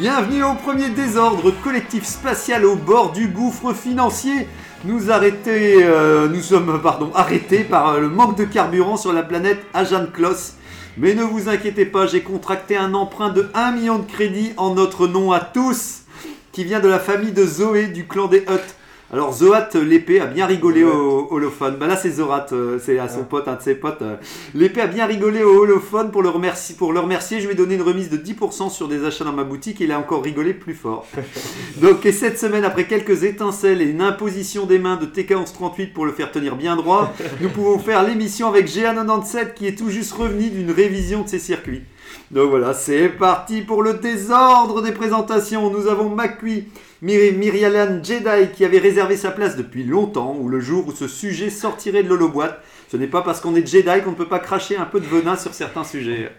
Bienvenue au premier désordre collectif spatial au bord du gouffre financier. Nous, euh, sommes arrêtés par euh, le manque de carburant sur la planète Ajan Kloss. Mais ne vous inquiétez pas, j'ai contracté un emprunt de 1 million de crédits en notre nom à tous, qui vient de la famille de Zoé du clan des Hutt. Alors Zoat, l'épée, a bien rigolé au holophone. Bah là c'est Zorat, euh, c'est à son pote, un de ses potes. euh. L'épée a bien rigolé au holophone pour le, remercier, pour le remercier. Je lui ai donné une remise de 10% sur des achats dans ma boutique et il a encore rigolé plus fort. Donc et cette semaine, après quelques étincelles et une imposition des mains de TK1138 pour le faire tenir bien droit, nous pouvons faire l'émission avec GA97 qui est tout juste revenu d'une révision de ses circuits. Donc voilà, c'est parti pour le désordre des présentations. Nous avons McQueen, Myrialan Jedi qui avait réservé sa place depuis longtemps, ou le jour où ce sujet sortirait de l'holoboîte. Ce n'est pas parce qu'on est Jedi qu'on ne peut pas cracher un peu de venin sur certains sujets.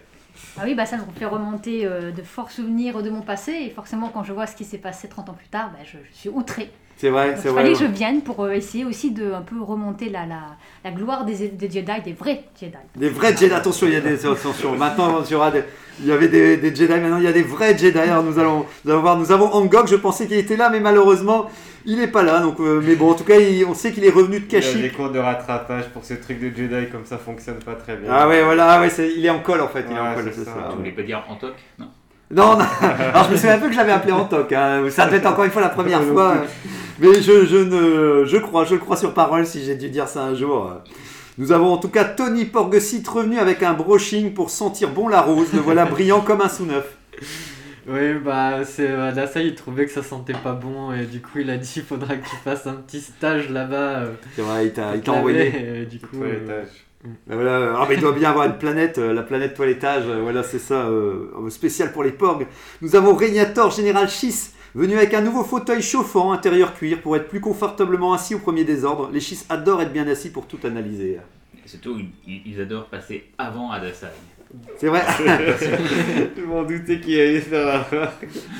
Ah oui, bah ça me fait remonter euh, de forts souvenirs de mon passé. Et forcément, quand je vois ce qui s'est passé 30 ans plus tard, bah, je, je suis outrée. C'est vrai, c'est il vrai. fallait que je vienne pour euh, essayer aussi de un peu remonter la, la, la gloire des, des Jedi, des vrais Jedi. Des vrais Jedi, attention, il y a des attention. Maintenant, il y aura des- il y avait des, des Jedi, maintenant il y a des vrais Jedi. Alors nous allons, nous allons voir. Nous avons Angok, je pensais qu'il était là, mais malheureusement, il n'est pas là. Donc, euh, mais bon, en tout cas, il- on sait qu'il est revenu de Il y a Kashyyyk. des cours de rattrapage pour ce truc de Jedi comme ça fonctionne pas très bien. Ah ouais, voilà, ah ouais, il est en colle en fait. Il est en colle, c'est ça. ça. Vous voulez pas dire en toc Non. Non, non. Alors je me souviens un peu que je l'avais appelé en toc. hein. Ça devait être encore une fois la première fois. Mais je, je ne, je crois, je le crois sur parole si j'ai dû dire ça un jour. Nous avons en tout cas Tony Porgesit revenu avec un brushing pour sentir bon la rose. Le voilà brillant comme un sous-neuf. Oui, bah, c'est euh, Adassa, il trouvait que ça sentait pas bon et du coup, il a dit il faudra que tu fasses un petit stage là-bas. euh, C'est vrai, il t'a envoyé. et du coup, euh, Voilà. Ah, mais il doit bien avoir une planète, euh, la planète toilettage. euh, Voilà, c'est ça, euh, spécial pour les porgs. Nous avons Régnator Général Schiss, venu avec un nouveau fauteuil chauffant, intérieur cuir, pour être plus confortablement assis au premier désordre. Les Schiss adorent être bien assis pour tout analyser. Et Surtout, ils, ils adorent passer avant Adasai. C'est vrai. Je m'en doutais qu'il allait faire la.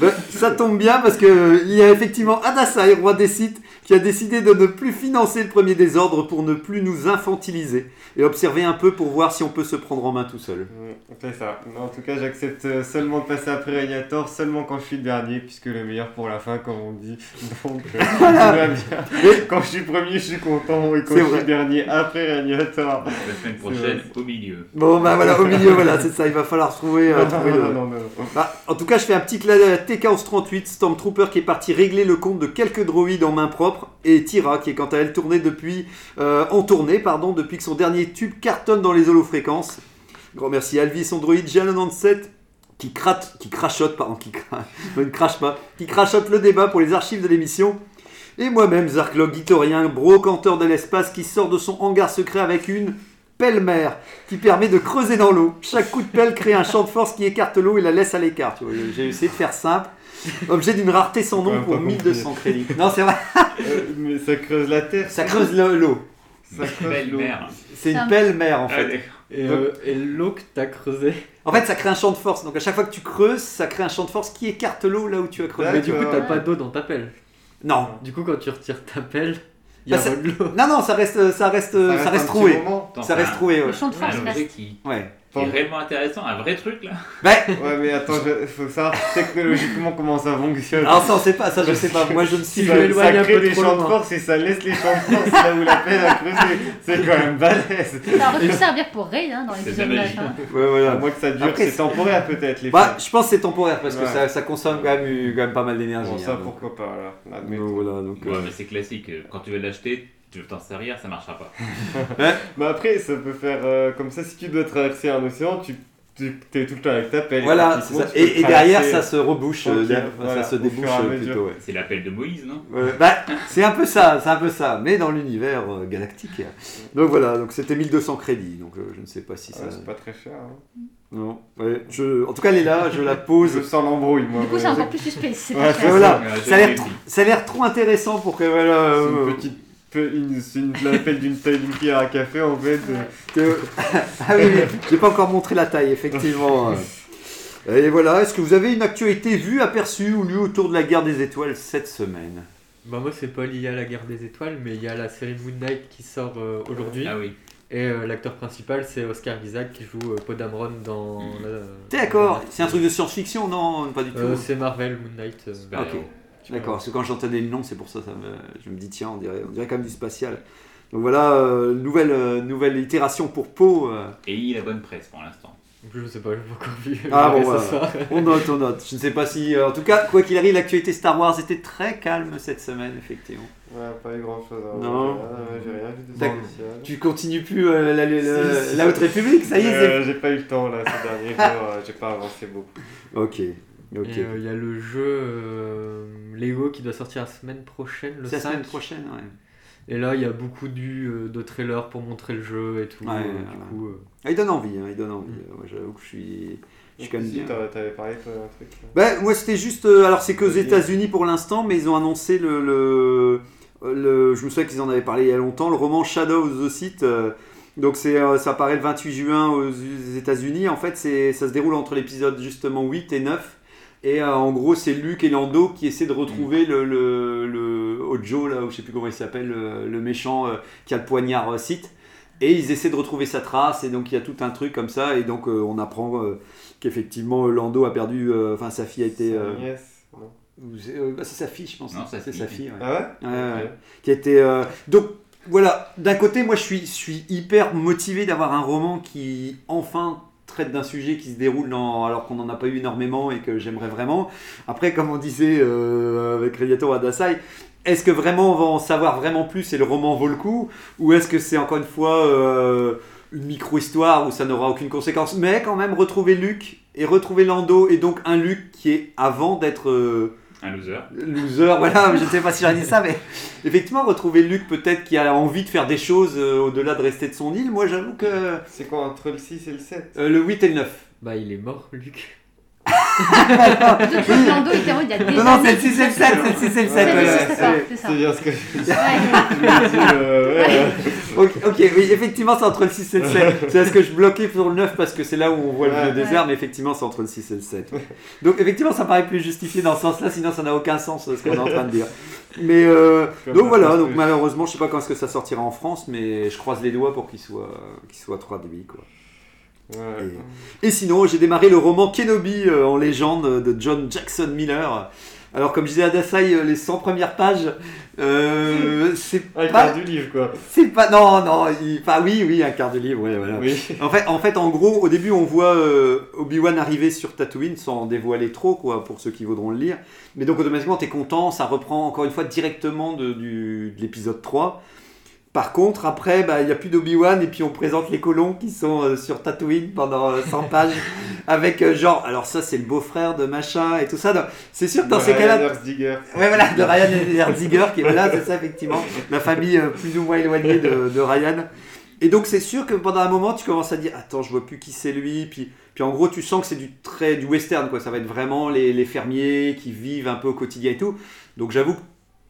Ben, ça tombe bien parce que il y a effectivement Adasai, roi des sites, qui a décidé de ne plus financer le premier désordre pour ne plus nous infantiliser et observer un peu pour voir si on peut se prendre en main tout seul. C'est ça. Mais en tout cas, j'accepte euh, seulement de passer après Régnator, seulement quand je suis le dernier, puisque le meilleur pour la fin, comme on dit. Donc, euh, tout va bien. Quand je suis premier, je suis content, et quand je vrai. suis dernier, après Régnator. La semaine prochaine, au milieu. Bon, bah voilà, au milieu, voilà, c'est ça, il va falloir trouver. euh, Non, trouver non, le- non, non, non. Bah, en tout cas, je fais un petit clin à TK1138, Stormtrooper qui est parti régler le compte de quelques droïdes en main propre, et Tira qui est quant à elle tournée depuis, euh, en tournée pardon, depuis que son dernier tube cartonne dans les holofréquences. Grand merci à Alvis, son droïde G97 qui, crate, qui crachote, pardon, qui cra- ne crache pas, qui crachote le débat pour les archives de l'émission. Et moi-même, Zarklog Gitorien, brocanteur de l'espace qui sort de son hangar secret avec une pelle-mère qui permet de creuser dans l'eau. Chaque coup de pelle crée un champ de force qui écarte l'eau et la laisse à l'écart. Tu J'ai essayé de faire simple. Objet d'une rareté sans nom pour pas compris. 1200 crédits. Non, c'est vrai, Euh, mais ça creuse la terre. ça creuse le- l'eau. C'est une Ça- pelle-mère en fait. Et, euh, et l'eau que t'as creusé. En fait, ça crée un champ de force. Donc à chaque fois que tu creuses, ça crée un champ de force qui écarte l'eau là où tu as creusé. Mais du coup, t'as pas d'eau dans ta pelle. Non. Du coup, quand tu retires ta pelle, il y a Bah, ça-. Non, non, ça reste, ça reste, ça reste, un petit troué. Ça reste troué, ouais. Le champ de force reste. Ouais. Est réellement intéressant, un vrai truc là. Ouais, mais attends, il faut savoir technologiquement comment ça fonctionne. alors ça, on sait pas, ça, je sais pas. Moi, je ne suis Si ça, je ça m'éloigne un peu des trop champs de force et ça laisse les champs de force là où la peine creuser. C'est quand même balèze. Ça aurait pu servir pour Ray hein, dans l'épisode de la fin. Ouais, voilà. À moins que ça dure, c'est temporaire peut-être les Bah, je pense que c'est temporaire parce que Ouais. ça, ça consomme quand même, quand même pas mal d'énergie. Bon, ça hein, donc. pourquoi pas alors. Admettons. voilà, donc, Ouais, euh, mais c'est classique. Quand tu veux l'acheter, tu veux t'en servir, ça marchera pas. Mais après, ça peut faire euh, comme ça, si tu dois traverser un océan, tu tu es tout le temps avec ta pelle. Voilà, ça. Et, et derrière, ça se rebouche, euh, Tranquille, derrière, voilà, ça se débouche euh, plutôt. ouais. C'est l'appel de Moïse, non? Ouais, bah, c'est un peu ça, c'est un peu ça, mais dans l'univers euh, galactique. Donc voilà, donc c'était 1200 crédits, donc euh, je ne sais pas si ça. Ouais, c'est pas très cher. hein. Non, ouais, je... en tout cas elle est là, je la pose. Je sens l'embrouille, moi. Du coup, c'est encore plus suspect. C'est Ouais, pas c'est cher. Voilà, ça a l'air trop- compris. ça a l'air trop intéressant pour que voilà. C'est euh, une petite. Une, c'est une, la pelle d'une taille d'une cuillère à café en fait. euh, que- ah oui, oui, j'ai pas encore montré la taille, effectivement. Et voilà, est-ce que vous avez une actualité vue, aperçue ou lue autour de la guerre des étoiles cette semaine? Bah moi c'est pas lié à la guerre des étoiles, mais il y a la série Moon Knight qui sort euh, aujourd'hui. Ah oui. Et euh, l'acteur principal c'est Oscar Isaac qui joue euh, Podamron dans... la- T'es d'accord C'est un truc de science-fiction Non, pas du tout. Euh, c'est Marvel Moon Knight. euh, Ok. D'accord, parce que quand j'entendais le nom, c'est pour ça, ça me- je me dis tiens, on dirait, on dirait quand même du spatial. Donc voilà, euh, nouvelle, euh, nouvelle itération pour Poe. euh. Et il a la bonne presse pour l'instant. Je sais pas, j'ai pas encore vu. Ah Mais bon, voilà. on note, on note. Je ne sais pas si, euh, en tout cas, quoi qu'il arrive, l'actualité Star Wars était très calme cette semaine, effectivement. Ouais, pas eu grand chose. Non. J'ai rien vu de spécial. Tu continues plus euh, la, la- Haute République, ça y est, Euh, J'ai pas eu le temps là ces derniers jours, j'ai pas avancé beaucoup. Ok, Et euh, il y a le jeu euh, Lego qui doit sortir la semaine prochaine, le C'est la 5. semaine prochaine, ouais. Et là, il y a beaucoup du, euh, de trailers pour montrer le jeu et tout. Ouais, euh, ouais, du coup, euh, Ah, il donne envie, hein, il donne envie. Mm. Moi, j'avoue que je suis, je suis quand même si, bien. t'avais parlé toi d'un truc. Ben, moi, c'était juste. euh, alors, c'est qu'aux. États-Unis pour l'instant, mais ils ont annoncé le. le, le- je me souviens qu'ils en avaient parlé il y a longtemps, le roman Shadow of the Sith. euh, donc, c'est, euh, ça apparaît le 28 juin aux États-Unis. En fait, c'est, ça se déroule entre l'épisode justement 8 et 9. Et euh, en gros, c'est Luke et Lando qui essaient de retrouver le, le, le Ojo, là, ou je sais plus comment il s'appelle, le, le méchant euh, qui a le poignard euh, Sith. Et ils essaient de retrouver sa trace, et donc il y a tout un truc comme ça, et donc euh, on apprend euh, qu'effectivement Lando a perdu, euh, enfin sa fille a été. Euh, c'est euh, bah, c'est sa fille, je pense. Non, c'est sa fille. ouais. Ah ouais Ouais, ouais. Ok. Qui a été. euh, Donc voilà, d'un côté, moi je suis, je suis hyper motivé d'avoir un roman qui enfin traite d'un sujet qui se déroule alors qu'on n'en a pas eu énormément et que j'aimerais vraiment. Après, comme on disait euh, avec Radiator Adasai, est-ce que vraiment on va en savoir vraiment plus et le roman vaut le coup? Ou est-ce que c'est encore une fois euh, une micro-histoire où ça n'aura aucune conséquence? Mais quand même, retrouver Luke et retrouver Lando et donc un Luke qui est avant d'être. euh, Un loser. loser, voilà, je ne sais pas si j'aurais dit ça, mais effectivement, retrouver Luc peut-être qui a envie de faire des choses euh, au-delà de rester de son île, moi j'avoue que euh, C'est quoi entre le 6 et le 7 le 8 et le 9. Bah, il est mort, Luc. Depuis Lando, littéralement, il y a des Non, non, c'est le 6 et le 7, c'est le 6 et le 7. C'est ouais, le ouais, 6, c'est ça, ouais. c'est ça. C'est bien ce que je. Ok, oui, effectivement, c'est entre le 6 et le 7. C'est ce que je bloquais sur le 9 parce que c'est là où on voit le désert, mais effectivement, c'est entre le 6 et le 7. Donc, effectivement, ça paraît plus justifié dans ce sens-là, sinon ça n'a aucun sens ce qu'on est en train de dire. Mais euh, donc voilà, donc malheureusement, je sais pas quand est-ce que ça sortira en France, mais je croise les doigts pour qu'il soit, qu'il soit traduit, quoi. Ouais. Et sinon, j'ai démarré le roman Kenobi euh, en légende de John Jackson Miller. Alors, comme je disais à Dasai, euh, les 100 premières pages, euh, c'est il pas. part du livre quoi. C'est pas. Non, non, il- enfin, oui, oui, un quart de livre, ouais, voilà. Oui. En fait, en fait, en gros, au début, on voit euh, Obi-Wan arriver sur Tatooine sans dévoiler trop, quoi, pour ceux qui voudront le lire. Mais donc, automatiquement, t'es content, ça reprend encore une fois directement de, du- de l'épisode 3. Par contre, après, bah, il n'y a plus d'Obi-Wan et puis on présente les colons qui sont euh, sur Tatooine pendant euh, 100 pages avec euh, genre, alors ça c'est le beau-frère de machin et tout ça. C'est sûr que dans ces cas-là. Ouais, voilà, de Ryan Herziger, qui est voilà, c'est ça, effectivement, la famille euh, plus ou moins éloignée de, de Ryan. Et donc, c'est sûr que pendant un moment, tu commences à dire Attends, je vois plus qui c'est lui. Puis, puis en gros, tu sens que c'est du très du western, quoi. Ça va être vraiment les, les fermiers qui vivent un peu au quotidien et tout. Donc, j'avoue que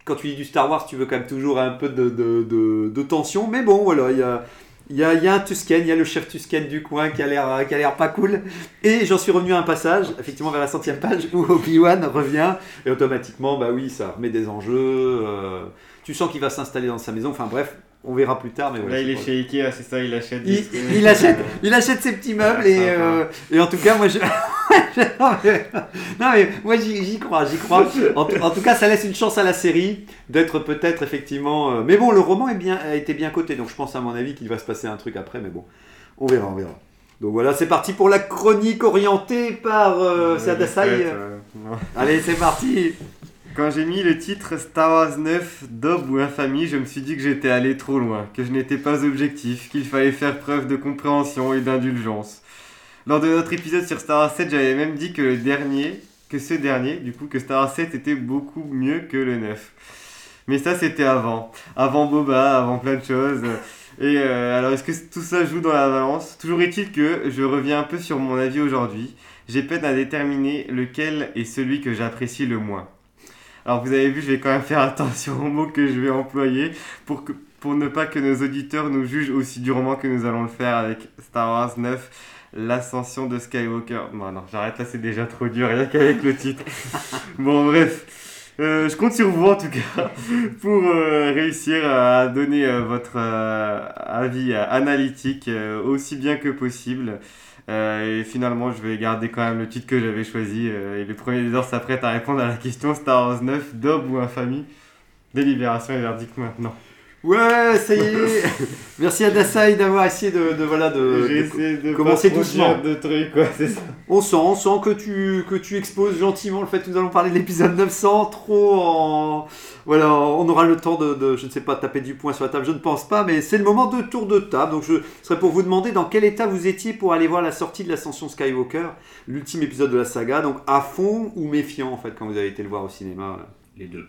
quand tu lis du Star Wars, tu veux quand même toujours un peu de, de, de, tension. Mais bon, voilà, il y a. Y, a, y a un Tusken, il y a le chef Tusken du coin qui a l'air qui a l'air pas cool. Et j'en suis revenu à un passage, effectivement vers la centième page, où Obi-Wan revient. Et automatiquement, bah oui, ça remet des enjeux. euh, tu sens qu'il va s'installer dans sa maison. Enfin bref, on verra plus tard. Mais voilà, Là il est chez Ikea, c'est ça, il achète des il, achète, Euh, il achète ses petits meubles et, euh, et en tout cas moi je... non, mais, non, mais moi j'y crois, j'y crois. En, tout- en tout cas ça laisse une chance à la série d'être peut-être effectivement... euh, Mais bon le roman est bien, a été bien coté donc je pense à mon avis qu'il va se passer un truc après mais bon on verra, on verra. Donc voilà c'est parti pour la chronique orientée par euh, Sadasai. euh. Allez c'est parti Quand j'ai mis le titre Star Wars 9, Dob ou Infamie, je me suis dit que j'étais allé trop loin, que je n'étais pas objectif, qu'il fallait faire preuve de compréhension et d'indulgence. Lors de notre épisode sur Star Wars 7, j'avais même dit que le dernier, que ce dernier, du coup, que Star Wars 7 était beaucoup mieux que le 9. Mais ça, c'était avant. Avant Boba, avant plein de choses. Et euh, alors, est-ce que tout ça joue dans la balance? Toujours est-il que je reviens un peu sur mon avis aujourd'hui. J'ai peine à déterminer lequel est celui que j'apprécie le moins. Alors, vous avez vu, je vais quand même faire attention aux mots que je vais employer pour, que, pour ne pas que nos auditeurs nous jugent aussi durement que nous allons le faire avec Star Wars 9 l'ascension de Skywalker. Bon, non, j'arrête là, c'est déjà trop dur, rien qu'avec le titre. bon, bref. Euh, je compte sur vous en tout cas pour euh, réussir à donner euh, votre avis analytique aussi bien que possible. Euh, et finalement, je vais garder quand même le titre que j'avais choisi. euh, et le premier heures s'apprête à répondre à la question Star Wars 9, Dob ou Infamie? Délibération et verdict maintenant. Ouais, ça y est. Merci à Dasai d'avoir essayé de, de- voilà de, J'ai de- essayé de commencer pas doucement. de trucs, quoi, c'est ça. On sent, on sent que tu, que tu exposes gentiment le fait que nous allons parler de l'épisode 900, trop en... Voilà, on aura le temps de, de, je ne sais pas, taper du poing sur la table, je ne pense pas, mais c'est le moment de tour de table. Donc je serais pour vous demander dans quel état vous étiez pour aller voir la sortie de l'Ascension Skywalker, l'ultime épisode de la saga, donc à fond ou méfiant en fait quand vous avez été le voir au cinéma là? Les deux.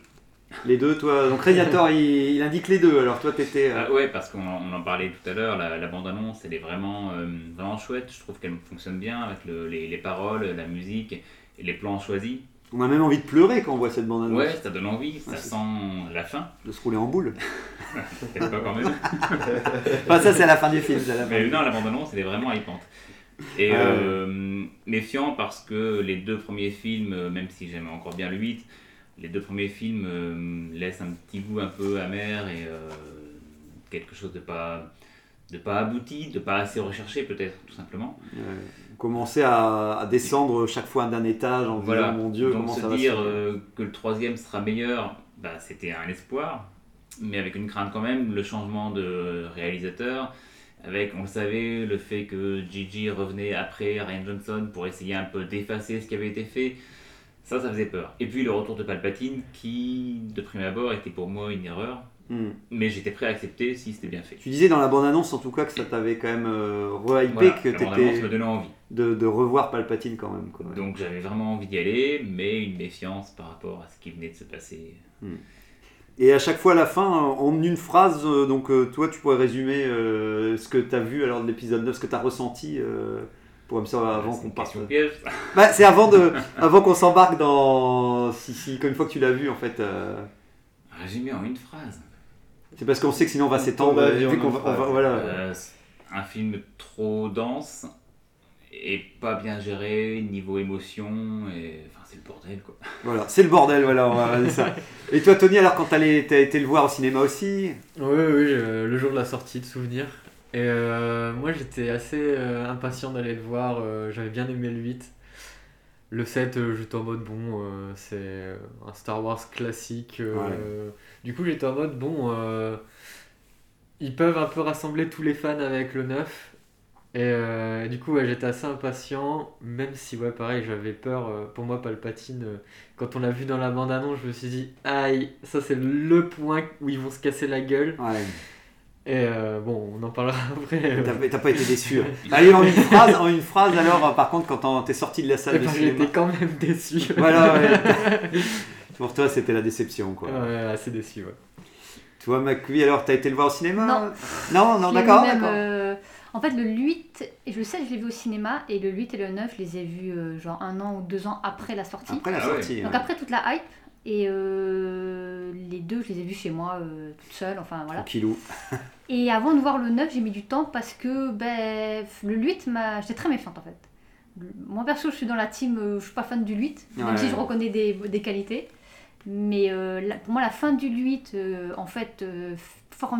Les deux, toi, donc Radiator il, il indique les deux, alors toi t'étais... euh, Ah ouais, parce qu'on en, parlait tout à l'heure, la, la bande-annonce, elle est vraiment, euh, vraiment chouette. Je trouve qu'elle fonctionne bien avec le- les, les paroles, la musique et les plans choisis. On a même envie de pleurer quand on voit cette bande-annonce, Ouais, ça donne envie, ça Ouais, sent la fin. de se rouler en boule. Peut-être pas quand même. Enfin ça c'est à la fin du film, la fin. Mais non, la bande-annonce, elle est vraiment hypante. Et euh, méfiant parce que les deux premiers films, même si j'aime encore bien le 8, les deux premiers films euh, laissent un petit goût un peu amer et euh, quelque chose de pas, de pas abouti, de pas assez recherché peut-être, tout simplement. Commençait à, à descendre chaque fois d'un étage en Voilà. disant mon Dieu Donc comment se ça va dire euh, que le troisième sera meilleur, bah, c'était un espoir, mais avec une crainte quand même, le changement de réalisateur, avec, on le savait, le fait que Gigi revenait après Ryan Johnson pour essayer un peu d'effacer ce qui avait été fait, ça, ça faisait peur. Et puis le retour de Palpatine, qui, de prime abord, était pour moi une erreur, Hmm. mais j'étais prêt à accepter si c'était bien fait. Tu disais dans la bande-annonce en tout cas que ça t'avait quand même euh, re-hypé, Voilà, que t'étais me donnait envie. de, de revoir Palpatine quand même. Quoi. Donc j'avais vraiment envie d'y aller, mais une méfiance par rapport à ce qui venait de se passer. Et à chaque fois à la fin, en une phrase, euh, donc euh, toi tu pourrais résumer euh, ce que tu as vu alors de l'épisode 9, ce que tu as ressenti euh, comme ça avant C'est qu'on parte. Bah, c'est avant, de, avant qu'on s'embarque dans. Si, si, une fois que tu l'as vu en fait. euh, Résumé en une phrase. C'est parce qu'on sait que sinon on va s'étendre. euh, voilà. Euh, un film trop dense et pas bien géré niveau émotion et enfin c'est le bordel quoi. Voilà, c'est le bordel, voilà, on va dire ça. Et toi, Tony, alors quand t'as été le voir au cinéma aussi? Oui, oui, euh, le jour de la sortie de Souvenir. Et euh, moi j'étais assez euh, impatient d'aller le voir, euh, j'avais bien aimé le 8. Le 7, euh, j'étais en mode bon, c'est un Star Wars classique. Du coup, j'étais en mode bon, ils peuvent un peu rassembler tous les fans avec le 9. Et du coup, ouais, j'étais assez impatient, même si, ouais, pareil, j'avais peur. pour moi, Palpatine, quand on l'a vu dans la bande-annonce, je me suis dit, aïe, ça c'est le point où ils vont se casser la gueule. Ouais. Et euh, bon, on en parlera après. euh. T'as pas été déçu. hein. Allez, en une phrase, en une phrase alors, par contre, quand t'es sorti de la salle de cinéma. j'étais quand même déçu. Voilà, ouais. Pour toi, c'était la déception, quoi. Ouais, assez déçu, ouais. Toi, Macui, alors, t'as été le voir au cinéma? Non. Non, non, d'accord, d'accord. euh, en fait, le 8, et je le sais, je l'ai vu au cinéma, et le 8 et le 9, je les ai vus euh, genre un an ou deux ans après la sortie. Après la Ah ouais. sortie. Donc ouais. après toute la hype, et euh, les deux, je les ai vus chez moi, euh, toute seule, enfin voilà. Tranquillou. Et avant de voir le 9, j'ai mis du temps parce que ben, le 8, m'a... j'étais très méfiante en fait. Moi perso, je suis dans la team, euh, je suis pas fan du 8, même Ouais. si je reconnais des, des qualités. Mais euh, la- pour moi, la fin du 8, euh, en fait,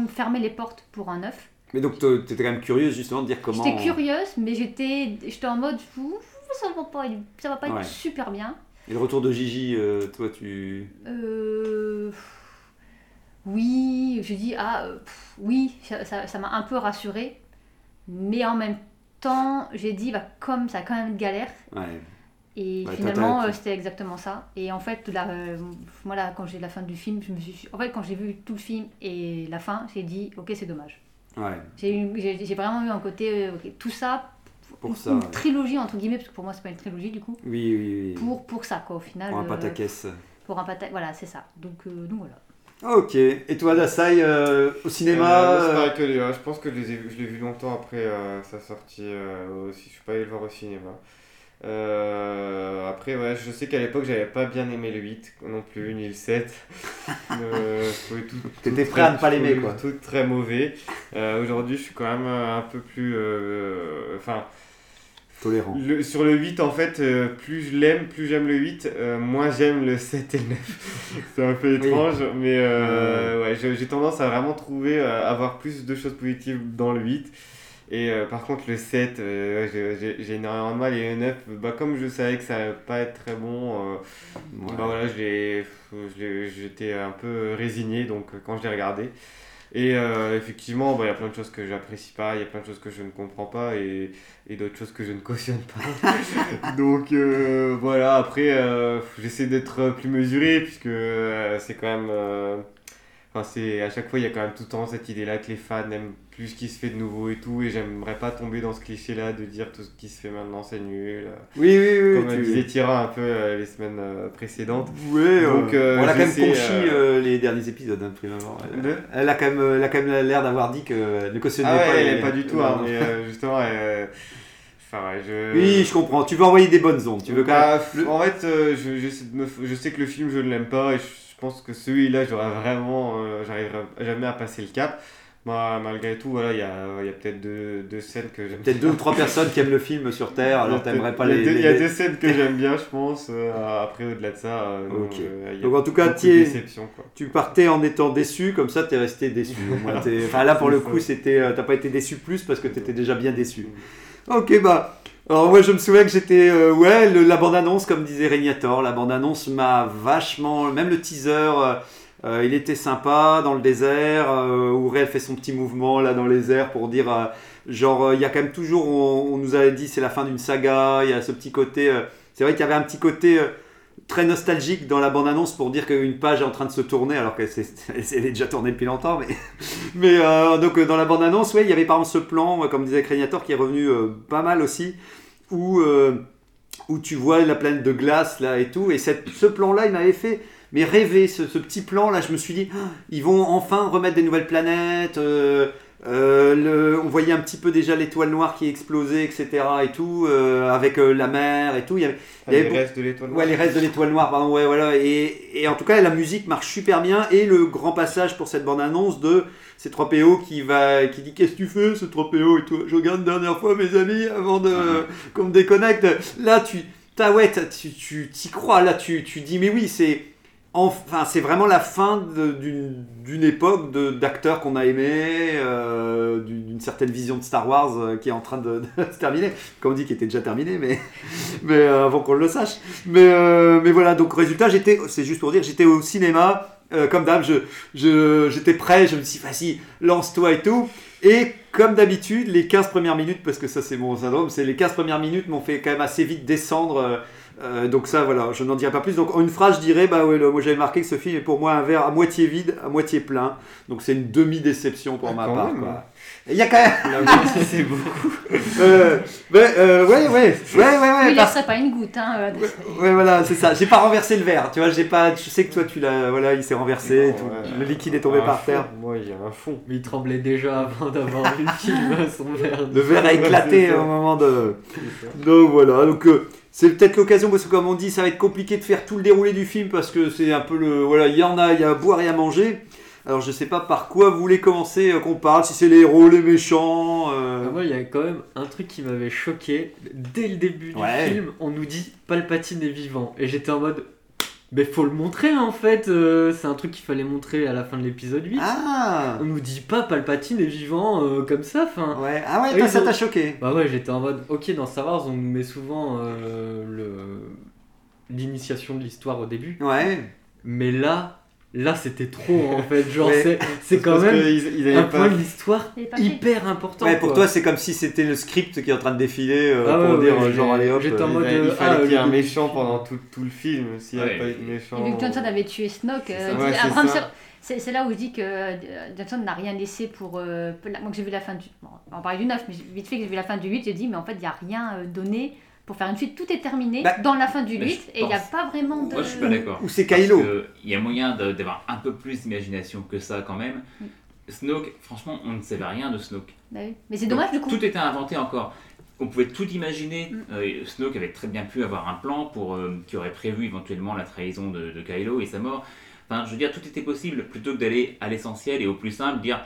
fermait les portes pour un 9. Mais donc, toi, t'étais quand même curieuse justement de dire comment. J'étais curieuse, mais j'étais, en mode, ça va pas, ça va pas Ouais. être super bien. Et le retour de Gigi, euh, toi, tu. Euh, oui, je dis ah pff, oui, ça m'a un peu rassurée, mais en même temps, j'ai dit bah comme ça a quand même une galère Ouais. et finalement euh, c'était exactement ça. Et en fait là, euh, moi là quand j'ai la fin du film, je me suis, en fait quand j'ai vu tout le film et la fin, j'ai dit ok c'est dommage. Ouais. J'ai vraiment eu un côté euh, ok, tout ça pour une, ça. une ouais. trilogie entre guillemets, parce que pour moi c'est pas une trilogie du coup, Oui, oui, oui. pour, pour ça quoi au final. Pour un euh, pataquès. Pour un pata- voilà c'est ça. Donc, euh, donc voilà. Ok. Et toi, Dasai, euh, au cinéma Euh, euh, pareil que euh, je pense que je les ai- je l'ai vu longtemps après euh, sa sortie euh, aussi. Je suis pas allé le voir au cinéma. Euh, après, ouais, je sais qu'à l'époque, j'avais pas bien aimé le 8 non plus, ni le 7. Euh, je trouvais tout- T'étais prêt à très- ne pas l'aimer, quoi. Tout très mauvais. Euh, Aujourd'hui, je suis quand même euh, un peu plus. euh, Enfin. Tolérant. Le- sur le 8, en fait, euh, plus je l'aime, plus j'aime le 8, euh, moins j'aime le 7 et le 9. C'est un peu Oui. étrange, mais euh, ouais, j'ai tendance à vraiment trouver, euh, avoir plus de choses positives dans le 8. Et euh, par contre, le 7, euh, ouais, j'ai- énormément de mal. Et le 9, bah, comme je savais que ça allait pas être très bon, euh, bah, voilà, j'étais un peu résigné donc, euh, quand je l'ai regardé. Et euh, effectivement, bah, il y a plein de choses que j'apprécie pas, il y a plein de choses que je ne comprends pas et, et d'autres choses que je ne cautionne pas. Donc euh, voilà, après, euh, j'essaie d'être plus mesuré puisque euh, c'est quand même. Enfin, c'est à chaque fois, il y a quand même tout le temps cette idée-là que les fans aiment plus ce qui se fait de nouveau et tout. Et j'aimerais pas tomber dans ce cliché-là de dire tout ce qui se fait maintenant c'est nul. Oui, oui, oui. Comme tu- disait Tira un peu euh, les semaines euh, précédentes. Donc, euh, euh, on a quand même conchi les derniers épisodes, hein. Elle, Le elle a quand même, elle a quand même l'air d'avoir dit qu'elle ne cautionnait Ah ouais, pas. elle aime pas du tout, hein, mais justement, elle- enfin, je... Oui, je comprends. Tu veux envoyer des bonnes ondes. Tu veux quand Bah, même. En fait, je, de je sais que le film, je ne l'aime pas, et je pense que celui-là, j'aurais vraiment, euh, j'arriverai jamais à passer le cap. Moi, malgré tout, voilà, il y a, y a peut-être deux, deux scènes que j'aime Peut-être deux ou trois personnes qui aiment le film sur Terre, alors t'aimerais pas il y a les. Il y a deux scènes que j'aime bien, je pense. euh, après, au-delà de ça, euh, Ok. euh, y a Donc en tout cas, es- quoi. tu partais en étant déçu, comme ça t'es resté déçu. Moins, Enfin là pour le coup, c'était, t'as pas été déçu plus parce que t'étais déjà bien déçu. Ok bah. Alors moi je me souviens que j'étais euh, ouais la bande annonce comme disait Régnator, la bande annonce m'a vachement même le teaser euh, euh, il était sympa dans le désert où Ray, fait son petit mouvement là dans les airs pour dire genre il y a quand même toujours on, on nous avait dit c'est la fin d'une saga il y a ce petit côté c'est vrai qu'il y avait un petit côté très nostalgique dans la bande-annonce pour dire qu'une page est en train de se tourner alors qu'elle est déjà tournée depuis longtemps. Mais, euh, donc euh, dans la bande-annonce, ouais, il y avait par exemple ce plan, comme disait Créator, qui est revenu euh, pas mal aussi, où, où tu vois la planète de glace là et tout. Et cette, ce plan-là, il m'avait fait mais rêver, ce, petit plan-là. Je me suis dit, ils vont enfin remettre des nouvelles planètes. Euh, le- on voyait un petit peu déjà l'étoile noire qui explosait, etc. et tout, euh, avec euh, la mer et tout. Il y avait, Ah, il y les avait restes de l'étoile Ouais, les restes de l'étoile noire, pardon, ouais, voilà. Et, et en tout cas, la musique marche super bien. Et le grand passage pour cette bande-annonce de ces 3PO qui, va, qui dit Qu'est-ce que tu fais, ce 3PO et tout Je regarde une dernière fois mes amis avant de qu'on me déconnecte. Là, tu. T'as, ouais, t'as- tu tu t'y crois. Là, tu, tu dis Mais oui, c'est. Enfin, c'est vraiment la fin d'une époque d'acteurs qu'on a aimés, euh, d'une certaine vision de Star Wars euh, qui est en train de, se terminer. Comme on dit, qui était déjà terminé, mais, euh, avant qu'on le sache. Mais, voilà, donc résultat, j'étais, c'est juste pour dire, j'étais au cinéma, comme d'hab, je, je, j'étais prêt, je me suis dit, vas-y, lance-toi et tout. Et comme d'habitude, les 15 premières minutes, parce que ça c'est mon syndrome, c'est les 15 premières minutes m'ont fait quand même assez vite descendre. Euh, donc ça, voilà, je n'en dirai pas plus. Donc en une phrase, je dirais, bah ouais, le- moi j'avais marqué que ce film est pour moi un verre à moitié vide, à moitié plein. Donc c'est une demi-déception pour Ah, ma part. même. quoi. Il y a quand même... C'est beaucoup. Euh, ouais, euh, ouais, ouais, ouais, ouais, ouais, parce- laisserait pas une goutte. Hein, euh, Ouais, voilà, c'est ça. J'ai pas renversé le verre, tu vois. J'ai pas. Je sais que toi, tu l'as. Voilà, il s'est renversé. et tout. Ouais. Le liquide est tombé par fond, terre. Moi, il y a un fond. Mais il tremblait déjà avant d'avoir vu le film, son verre. Le verre a éclaté au moment de. Donc voilà. Donc euh, c'est peut-être l'occasion parce que comme on dit, ça va être compliqué de faire tout le déroulé du film parce que c'est un peu le. Voilà, il y en a, il y a à boire et à manger. Alors je sais pas par quoi vous voulez commencer euh, qu'on parle. Si c'est les héros, les méchants. euh, Ah, Moi, il y a quand même un truc qui m'avait choqué. Dès le début du film, on nous dit Palpatine est vivant. Et j'étais en mode. Mais faut le montrer en fait, euh, c'est un truc qu'il fallait montrer à la fin de l'épisode 8. Ah. On nous dit pas Palpatine est vivant euh, comme ça, enfin. Ouais. Ah ouais. Ah, toi, ils ça ont- t'a choqué. Bah ouais, j'étais en mode, ok, dans Star Wars, on nous met souvent euh, le... l'initiation de l'histoire au début. Ouais. Mais là, Là, c'était trop en fait. Genre, Ouais. c'est- c'est quand même ils avaient un pas- point de l'histoire hyper important. Ouais, pour quoi. toi, c'est comme si c'était le script qui est en train de défiler euh, Ah pour ouais, dire ouais, euh, genre allez hop. j'étais en euh, mode, Il, euh, fallait ah, qu'il y ait un le- méchant pendant tout, tout le film. S'il n'y avait pas eu de méchant. Et vu que Johnson avait tué Snoke, C'est là où je dis que Johnson n'a rien laissé pour. euh, moi, que j'ai vu la fin du. Bon, on va parler du 9, mais vite fait que j'ai vu la fin du 8, j'ai dit, mais en fait, il n'y a rien donné pour faire une suite. Tout est terminé Bah, dans la fin du mais 8 je et il n'y a pas vraiment de. Moi, je suis pas d'accord. Ou c'est Kylo. Il y a moyen d'avoir un peu plus d'imagination que ça quand même. Mm. Snoke, franchement, on ne savait rien de Snoke. Bah oui. Mais c'est dommage du coup. Tout était inventé encore. On pouvait tout imaginer. Mm. Euh, Snoke avait très bien pu avoir un plan pour euh, qui aurait prévu éventuellement la trahison de, de Kylo et sa mort. Enfin, je veux dire, tout était possible plutôt que d'aller à l'essentiel et au plus simple, dire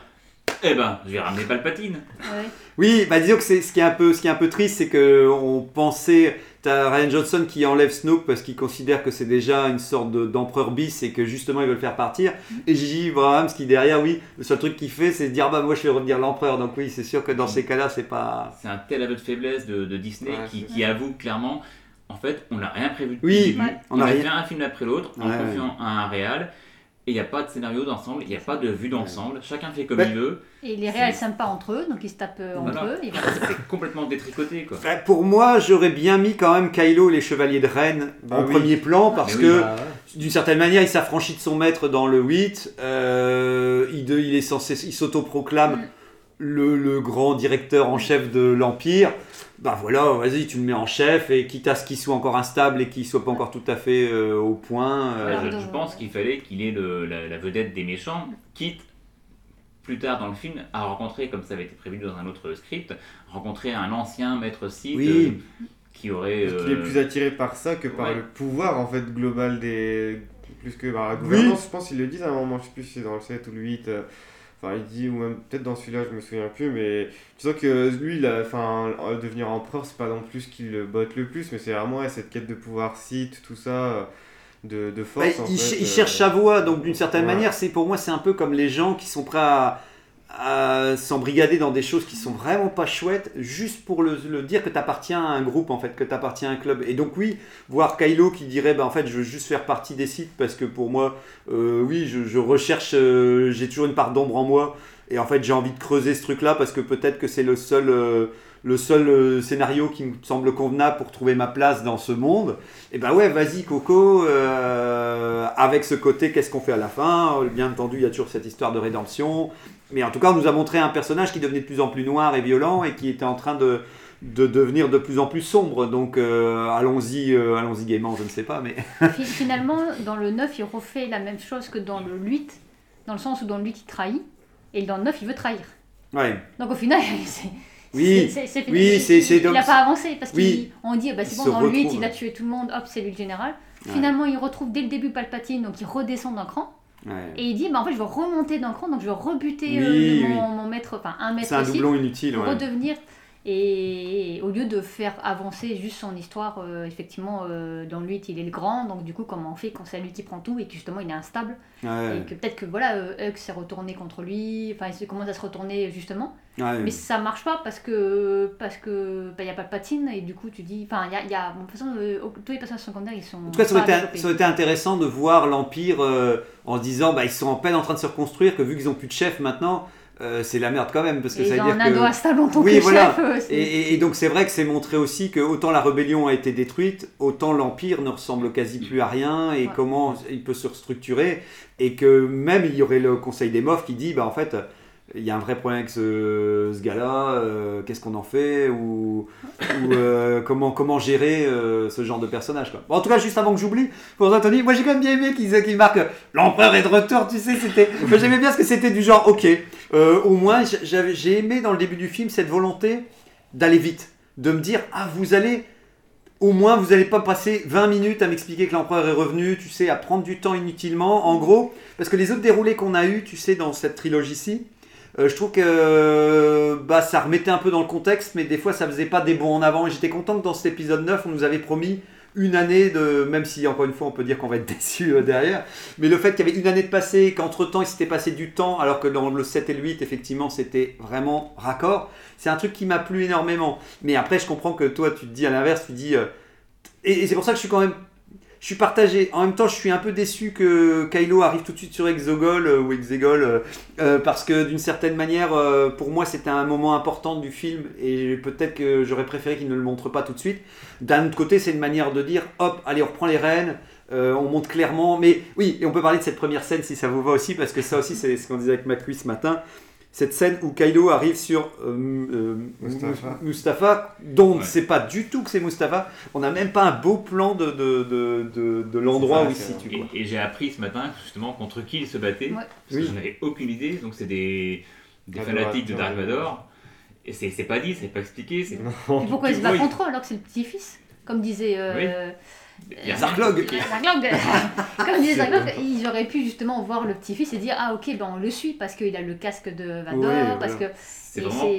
Eh ben, je vais ramener Palpatine. Ouais. Oui, bah disons que c'est ce qui est un peu ce qui est un peu triste, c'est que on pensait t'as Ryan Johnson qui enlève Snoke parce qu'il considère que c'est déjà une sorte de- d'empereur bis et que justement il veut le faire partir. Et J.J. Abrams qui derrière, oui, le seul truc qu'il fait, c'est de dire bah moi je vais revenir l'empereur. Donc oui, c'est sûr que dans ces cas-là, c'est pas. C'est un tel aveu de faiblesse de, de Disney Ouais, qui, qui avoue clairement En fait, on n'a rien prévu depuis Oui, le début. Ouais. On, on a a rien- fait un film après l'autre en Ouais, confiant à un réal. Et il n'y a pas de scénario d'ensemble, il n'y a pas de vue d'ensemble. Chacun fait comme Ouais. il veut. Et les réels s'aiment pas entre eux, donc ils se tapent euh, entre Voilà. eux. Et. C'est complètement détricoté quoi. Pour moi, j'aurais bien mis quand même Kylo, les chevaliers de Rennes, Bah en oui. premier plan parce Mais que oui, Bah, ouais. d'une certaine manière, il s'affranchit de son maître dans le 8. euh, il, est censé, il s'autoproclame Mm. le, le grand directeur en chef de l'Empire. Bah voilà, vas-y, tu le mets en chef et quitte à ce qu'il soit encore instable et qu'il soit pas encore tout à fait euh, au point. euh, je, pense qu'il fallait qu'il ait le- la, la vedette des méchants, quitte plus tard dans le film à rencontrer, comme ça avait été prévu dans un autre script, rencontrer un ancien maître Sith Oui. euh, qui aurait. Parce qu'il est plus attiré par ça que par ouais. le pouvoir en fait global des. Plus que par la gouvernance, je pense qu'ils le disent à un moment, je sais plus si c'est dans le 7 ou le 8. Euh, Enfin, il dit, ou même peut-être dans celui-là, je me souviens plus, mais tu sens que lui, enfin, euh, devenir empereur, c'est pas non plus ce qui le botte le plus, mais c'est vraiment ouais, cette quête de pouvoir Sith, tout ça, euh, de, de Bah, force. en il, ch- fait, il euh, cherche sa voie, donc d'une certaine ouais. manière, c'est pour moi, c'est un peu comme les gens qui sont prêts à, à s'embrigader dans des choses qui sont vraiment pas chouettes, juste pour le, dire que tu appartiens à un groupe, en fait, que tu appartiens à un club. Et donc, oui, voir Kylo qui dirait, bah, en fait, je veux juste faire partie des sites parce que pour moi, euh, oui, je, je recherche, euh, j'ai toujours une part d'ombre en moi. Et en fait, j'ai envie de creuser ce truc-là parce que peut-être que c'est le seul. euh, le seul euh, scénario qui me semble convenable pour trouver ma place dans ce monde, et ben ouais, vas-y Coco, euh, avec ce côté, qu'est-ce qu'on fait à la fin? Bien entendu, il y a toujours cette histoire de rédemption, mais en tout cas, on nous a montré un personnage qui devenait de plus en plus noir et violent et qui était en train de, de devenir de plus en plus sombre. Donc euh, allons-y, euh, allons-y gaiement, je ne sais pas, mais Fi- Finalement, dans le 9, il refait la même chose que dans le 8, dans le sens où dans le 8, il trahit, et dans le 9, il veut trahir. ouais. Donc au final, c'est. Oui, c'est- c'est- oui, il- c'est- Il n'a pas avancé parce Oui. qu'on dit bah, c'est bon, dans le 8, retrouve. il a tué tout le monde, hop, c'est lui le général. Ouais. Finalement, il retrouve dès le début Palpatine, donc il redescend d'un cran. Ouais. Et il dit bah, en fait, je veux remonter d'un cran, donc je veux rebuter Oui, euh, oui. mon, mon maître, enfin un maître c'est un aussi, doublon inutile. pour ouais. redevenir. Et au lieu de faire avancer juste son histoire, euh, effectivement, euh, dans 8, il est le grand, donc du coup, comment on fait quand c'est lui qui prend tout et que justement il est instable Ouais, et que peut-être que voilà, euh, Hux s'est retourné contre lui, enfin il commence à se retourner justement, ouais. mais ça marche pas parce que parce que bah, y a pas de patine et du coup tu dis, enfin il y a, il y a bon, de toute façon euh, tous les personnages secondaires ils sont En tout cas, ça aurait, pas été, développés. ça aurait été intéressant de voir l'Empire euh, en se disant bah, ils sont en peine en train de se reconstruire, que vu qu'ils ont plus de chef maintenant, euh, c'est la merde quand même. Parce que et ça veut dire que. instable en tant Oui, que voilà. chef. euh, Et, et- et donc c'est vrai que c'est montré aussi que autant la rébellion a été détruite, autant l'Empire ne ressemble quasi plus à rien et Ouais. comment il peut se restructurer. Et que même il y aurait le Conseil des Mofs qui dit bah en fait il y a un vrai problème avec ce, ce gars-là, euh, qu'est-ce qu'on en fait ou, ou, euh, comment, comment gérer euh, ce genre de personnage. Quoi. Bon, en tout cas, juste avant que j'oublie, pour Anthony, moi j'ai quand même bien aimé qu'ils qu'ils marquent l'empereur est de retour, tu sais, c'était. J'aimais bien ce que c'était du genre, ok, au moins j'ai aimé dans le début du film cette volonté d'aller vite, de me dire, ah vous allez. Au moins, vous n'allez pas passer 20 minutes à m'expliquer que l'empereur est revenu, tu sais, à prendre du temps inutilement. En gros, parce que les autres déroulés qu'on a eu, tu sais, dans cette trilogie-ci, je trouve que euh, bah, ça remettait un peu dans le contexte, mais des fois ça faisait pas des bons en avant. Et j'étais content que dans cet épisode 9, on nous avait promis une année de. Même si, encore une fois, on peut dire qu'on va être déçu euh, derrière. Mais le fait qu'il y avait une année de passé, qu'entre temps il s'était passé du temps, alors que dans le 7 et le 8, effectivement, c'était vraiment raccord, c'est un truc qui m'a plu énormément. Mais après, je comprends que toi, tu te dis à l'inverse, tu dis. euh, et c'est pour ça que je suis quand même. Je suis partagé. En même temps, je suis un peu déçu que Kylo arrive tout de suite sur Exogol euh, ou Exegol euh, euh, parce que d'une certaine manière, pour moi, c'était un moment important du film et peut-être que j'aurais préféré qu'il ne le montre pas tout de suite. D'un autre côté, c'est une manière de dire, hop, allez, on reprend les rênes. on montre clairement, mais oui, et on peut parler de cette première scène si ça vous va aussi, parce que ça aussi, c'est ce qu'on disait avec McQueen ce matin. Cette scène où Kylo arrive sur euh, euh, Mustapha. Mustapha, dont on ne sait pas du tout que c'est Mustapha. On n'a même pas un beau plan de, de, de, de, de l'endroit où il se situe. Et, quoi. et j'ai appris ce matin justement contre qui il se battait. Ouais. Parce Oui. que je n'avais aucune idée. Donc c'est des, des fanatiques de Dark. Vador. Et c'est c'est pas dit, c'est pas expliqué. Et pourquoi il se bat contre eux alors que c'est le petit-fils Comme disait. euh, Il y a Zarklog. Zarklog. Comme disait Zarklog, ils auraient pu justement voir le petit-fils et dire Ah, ok, ben on le suit parce qu'il a le casque de Vador. Ouais, parce voilà. que. C'est vraiment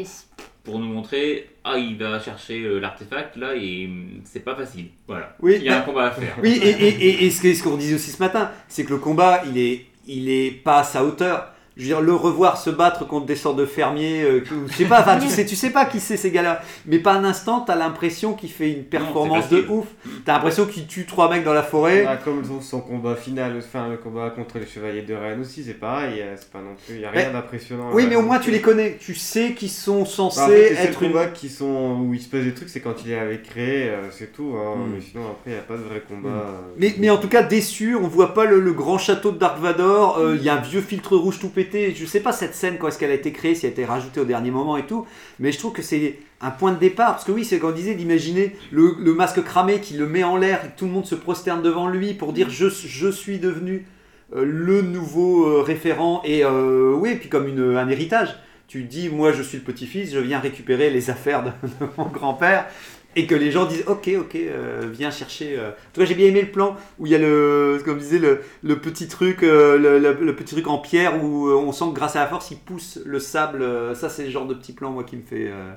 pour nous montrer, ah, il va chercher euh, l'artefact là et c'est pas facile. Voilà. Oui, Il y a un combat à faire. oui et, et, ce qu'on disait aussi ce matin, c'est que le combat, il est, il est pas à sa hauteur. Je veux dire, le revoir se battre contre des sortes de fermiers, euh, je sais pas, enfin, tu sais, tu sais pas qui c'est ces gars-là, mais pas un instant, t'as l'impression qu'il fait une performance de ouf. T'as l'impression qu'il tue trois mecs dans la forêt. Ah, comme son- combat final, enfin le combat contre les chevaliers de Rennes aussi, c'est pareil, euh, c'est pas non plus, il y a rien d'impressionnant. Oui, là. mais au moins tu les connais, tu sais qu'ils sont censés Bah, en fait, les seuls être une. combats qui sont où il se passe des trucs, c'est quand il est avec euh, c'est tout. hein. Mm. Mais sinon après, il n'y a pas de vrai combat. Mm. euh, Mais, mais en tout cas, déçu, on voit pas le, le grand château de Dark Vador, euh, il y a un vieux filtre rouge tout pété, je sais pas cette scène, quand est-ce qu'elle a été créée, si elle a été rajoutée au dernier moment et tout, mais je trouve que c'est un point de départ, parce que oui, c'est quand on disait d'imaginer le, masque cramé qui le met en l'air et tout le monde se prosterne devant lui pour dire je, je suis devenu euh, le nouveau euh, référent, et euh, oui, puis comme un héritage. Tu dis, moi je suis le petit-fils, je viens récupérer les affaires de mon grand-père, et que les gens disent ok ok euh, viens chercher euh. en tout cas j'ai bien aimé le plan où il y a le comme je disais le, le petit truc euh, le, le- le petit truc en pierre où euh, on sent que grâce à la force il pousse le sable ça c'est le genre de petit plan moi qui me fait euh,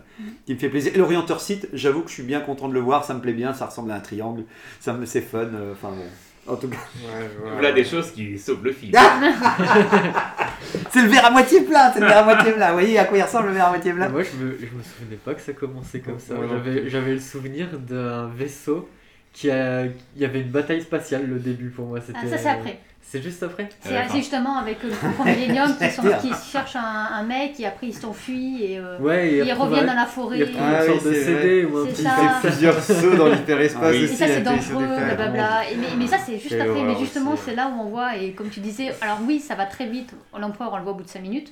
qui me fait plaisir. Et l'orienteur site j'avoue que je suis bien content de le voir ça me plaît bien ça ressemble à un triangle ça me c'est fun enfin bon en tout cas ouais. Voilà des choses qui sauvent le film. c'est le verre à moitié plein c'est le verre à moitié plein vous voyez à quoi il ressemble le verre à moitié plein Moi, je me, je me souvenais pas que ça commençait comme ça. J'avais, j'avais le souvenir d'un vaisseau qui a. Il y avait une bataille spatiale le début pour moi. C'était, Ah, ça, c'est après. C'est juste après C'est justement avec euh, le Faucon Millennium qui, sont- qui cherchent un, un mec et après ils s'enfuient et euh, Ouais, et ils reviennent dans la forêt. Il retrouve Ah une oui, sorte de c'est CD ou un petit fait plusieurs sauts dans l'hyperespace Ah oui. Et ça c'est dangereux, blablabla. Et mais, mais ça c'est juste après. Mais justement c'est là où on voit, et comme tu disais, alors oui ça va très vite, l'empereur on le voit au bout de 5 minutes.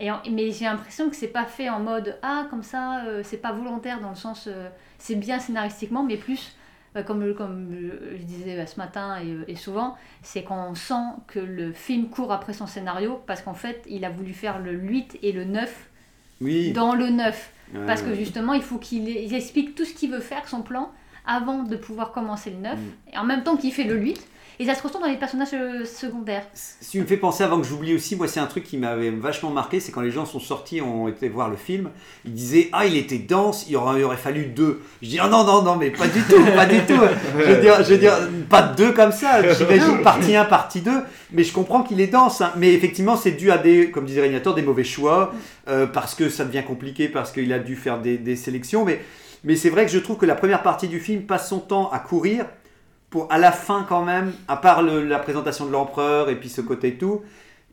Et en- mais j'ai l'impression que c'est pas fait en mode ah comme ça, euh, c'est pas volontaire dans le sens euh, c'est bien scénaristiquement, mais plus comme, comme euh, je disais euh, ce matin et, euh, et souvent, c'est qu'on sent que le film court après son scénario parce qu'en fait il a voulu faire le 8 et le 9 oui dans le 9. Ouais, Parce que justement, il faut qu'il il explique tout ce qu'il veut faire, son plan, avant de pouvoir commencer le 9, Mm. et en même temps qu'il fait le 8. Et ça se ressent dans les personnages euh, secondaires. Ce qui me fait penser, avant que j'oublie aussi, moi c'est un truc qui m'avait vachement marqué, c'est quand les gens sont sortis, ont été voir le film, ils disaient Ah, il était dense, il aurait, il aurait fallu deux. Je dis Ah non, non, non, mais pas du tout, pas du tout. Je veux dire, je veux dire pas deux comme ça, j'imagine partie 1, partie 2, mais je comprends qu'il est dense. hein. Mais effectivement, c'est dû à des, comme disait Régnator, des mauvais choix, euh, parce que ça devient compliqué, parce qu'il a dû faire des, des sélections. Mais, mais c'est vrai que je trouve que la première partie du film passe son temps à courir pour à la fin quand même, à part le- la présentation de l'empereur et puis ce côté tout,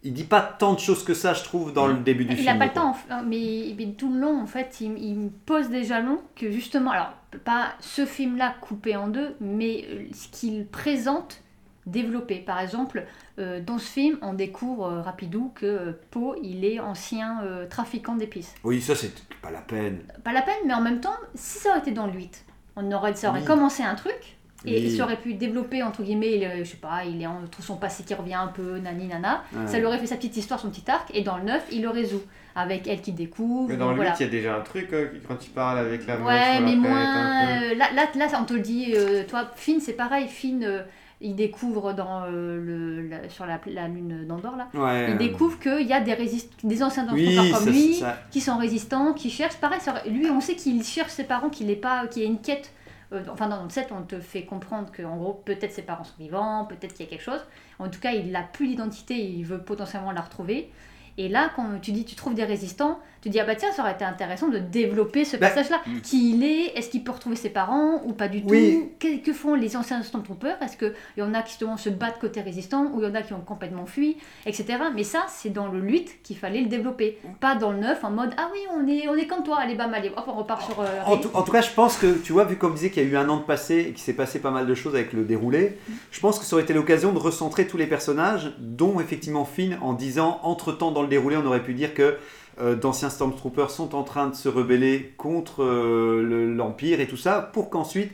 il dit pas tant de choses que ça, je trouve, dans le début du il film. n'a pas le temps, mais, mais tout le long, en fait, il, il me pose des jalons que justement, alors, pas ce film-là coupé en deux, mais euh, ce qu'il présente développé. Par exemple, euh, dans ce film, on découvre euh, rapidou que euh, Poe, il est ancien euh, trafiquant d'épices. Oui, ça c'est pas la peine. pas la peine, mais en même temps, si ça aurait été dans le 8, on aurait, ça aurait Oui. commencé un truc, et ça aurait pu développer, entre guillemets, il je sais pas, il est entre son passé qui revient un peu, nani nana, Ouais. ça lui aurait fait sa petite histoire, son petit arc, et dans le 9, il le résout, avec elle qui découvre, Mais dans le 8, voilà. il y a déjà un truc euh, quand il parle avec la Ouais, la mais moins. euh, Là, là, là, on te le dit, euh, toi, Finn, c'est pareil, Finn, euh, il découvre dans, le, la- sur la, la lune d'Andorre, là, Ouais. il découvre qu'il y a des, résist... des anciens Oui, comme ça- lui, ça- qui sont résistants, qui cherchent. Pareil, ça- lui, on sait qu'il cherche ses parents, qu'il est pas, qu'il y a une quête. Euh, enfin, dans le 7, on te fait comprendre que, en gros, peut-être ses parents sont vivants, peut-être qu'il y a quelque chose. En tout cas, il n'a plus d'identité, il veut potentiellement la retrouver. Et là, quand tu dis tu trouves des résistants, tu te dis, ah bah tiens, ça aurait été intéressant de développer ce Bah, passage-là. mm. Qui il est? Est-ce qu'il peut retrouver ses parents ou pas du Oui. tout? Que, que font les anciens Stormtroopers? Est-ce qu'il y en a qui justement se battent côté résistant ou il y en a qui ont complètement fui, etc. Mais ça, c'est dans le 8 qu'il fallait le développer. Pas dans le 9 en mode, ah oui, on est, on est comme toi, allez, bam, allez, hop, on repart sur. euh, En tout, en tout cas, je pense que, tu vois, vu comme disait qu'il y a eu un an de passé et qu'il s'est passé pas mal de choses avec le déroulé, je pense que ça aurait été l'occasion de recentrer tous les personnages, dont effectivement Finn, en disant, entre-temps dans le déroulé, on aurait pu dire que euh, d'anciens Stormtroopers sont en train de se rebeller contre euh, le- l'Empire et tout ça, pour qu'ensuite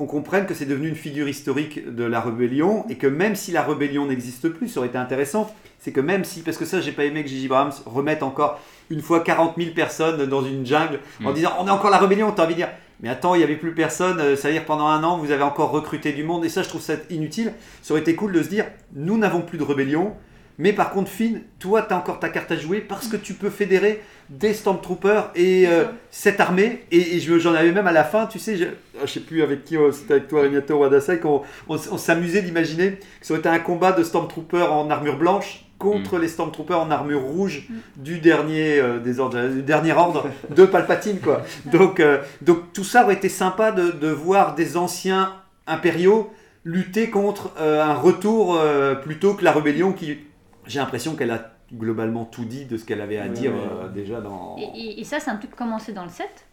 on comprenne que c'est devenu une figure historique de la rébellion et que même si la rébellion n'existe plus, ça aurait été intéressant, c'est que même si, parce que ça j'ai pas aimé que Gigi Brahms remette encore une fois 40 000 personnes dans une jungle en Mm. disant on est encore la rébellion, t'as envie de dire mais attends, il n'y avait plus personne, euh, ça veut dire pendant un an vous avez encore recruté du monde et ça je trouve ça inutile. Ça aurait été cool de se dire nous n'avons plus de rébellion, mais par contre Finn, toi tu as encore ta carte à jouer parce que tu peux fédérer des Stormtroopers et euh, cette armée. Et, et je- j'en avais même à la fin, tu sais, je, je sais plus avec qui, euh, c'était avec toi Renato Wadasai, qu'on on, s'amusait d'imaginer que ça aurait été un combat de Stormtroopers en armure blanche contre les Stormtroopers en armure rouge du dernier euh, des ordres, du dernier ordre de Palpatine quoi. Donc euh, donc tout ça aurait été sympa de, de voir des anciens impériaux lutter contre euh, un retour euh, plutôt que la rébellion qui j'ai l'impression qu'elle a globalement tout dit de ce qu'elle avait à Ouais, dire ouais. euh, déjà dans Et, et- et ça, c'est un truc commencé dans le 7,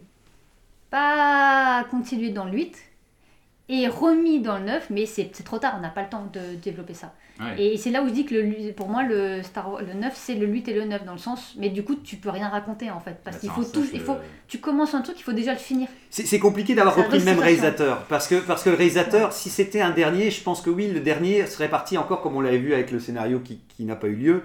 pas continué dans le 8, et remis dans le 9, mais c'est c'est trop tard, on n'a pas le temps de développer ça. Ouais. Et c'est là où je dis que le, pour moi, le, Star Wars- le 9, c'est le 8 et le 9 dans le sens, mais du coup, tu peux rien raconter en fait, parce Bah, qu'il faut tout, il faut, tu commences un truc, il faut déjà le finir. C'est c'est compliqué d'avoir repris le même restitution. réalisateur. Parce que, parce que le réalisateur, si c'était un dernier, je pense que oui, le dernier serait parti encore, comme on l'avait vu avec le scénario qui, qui n'a pas eu lieu,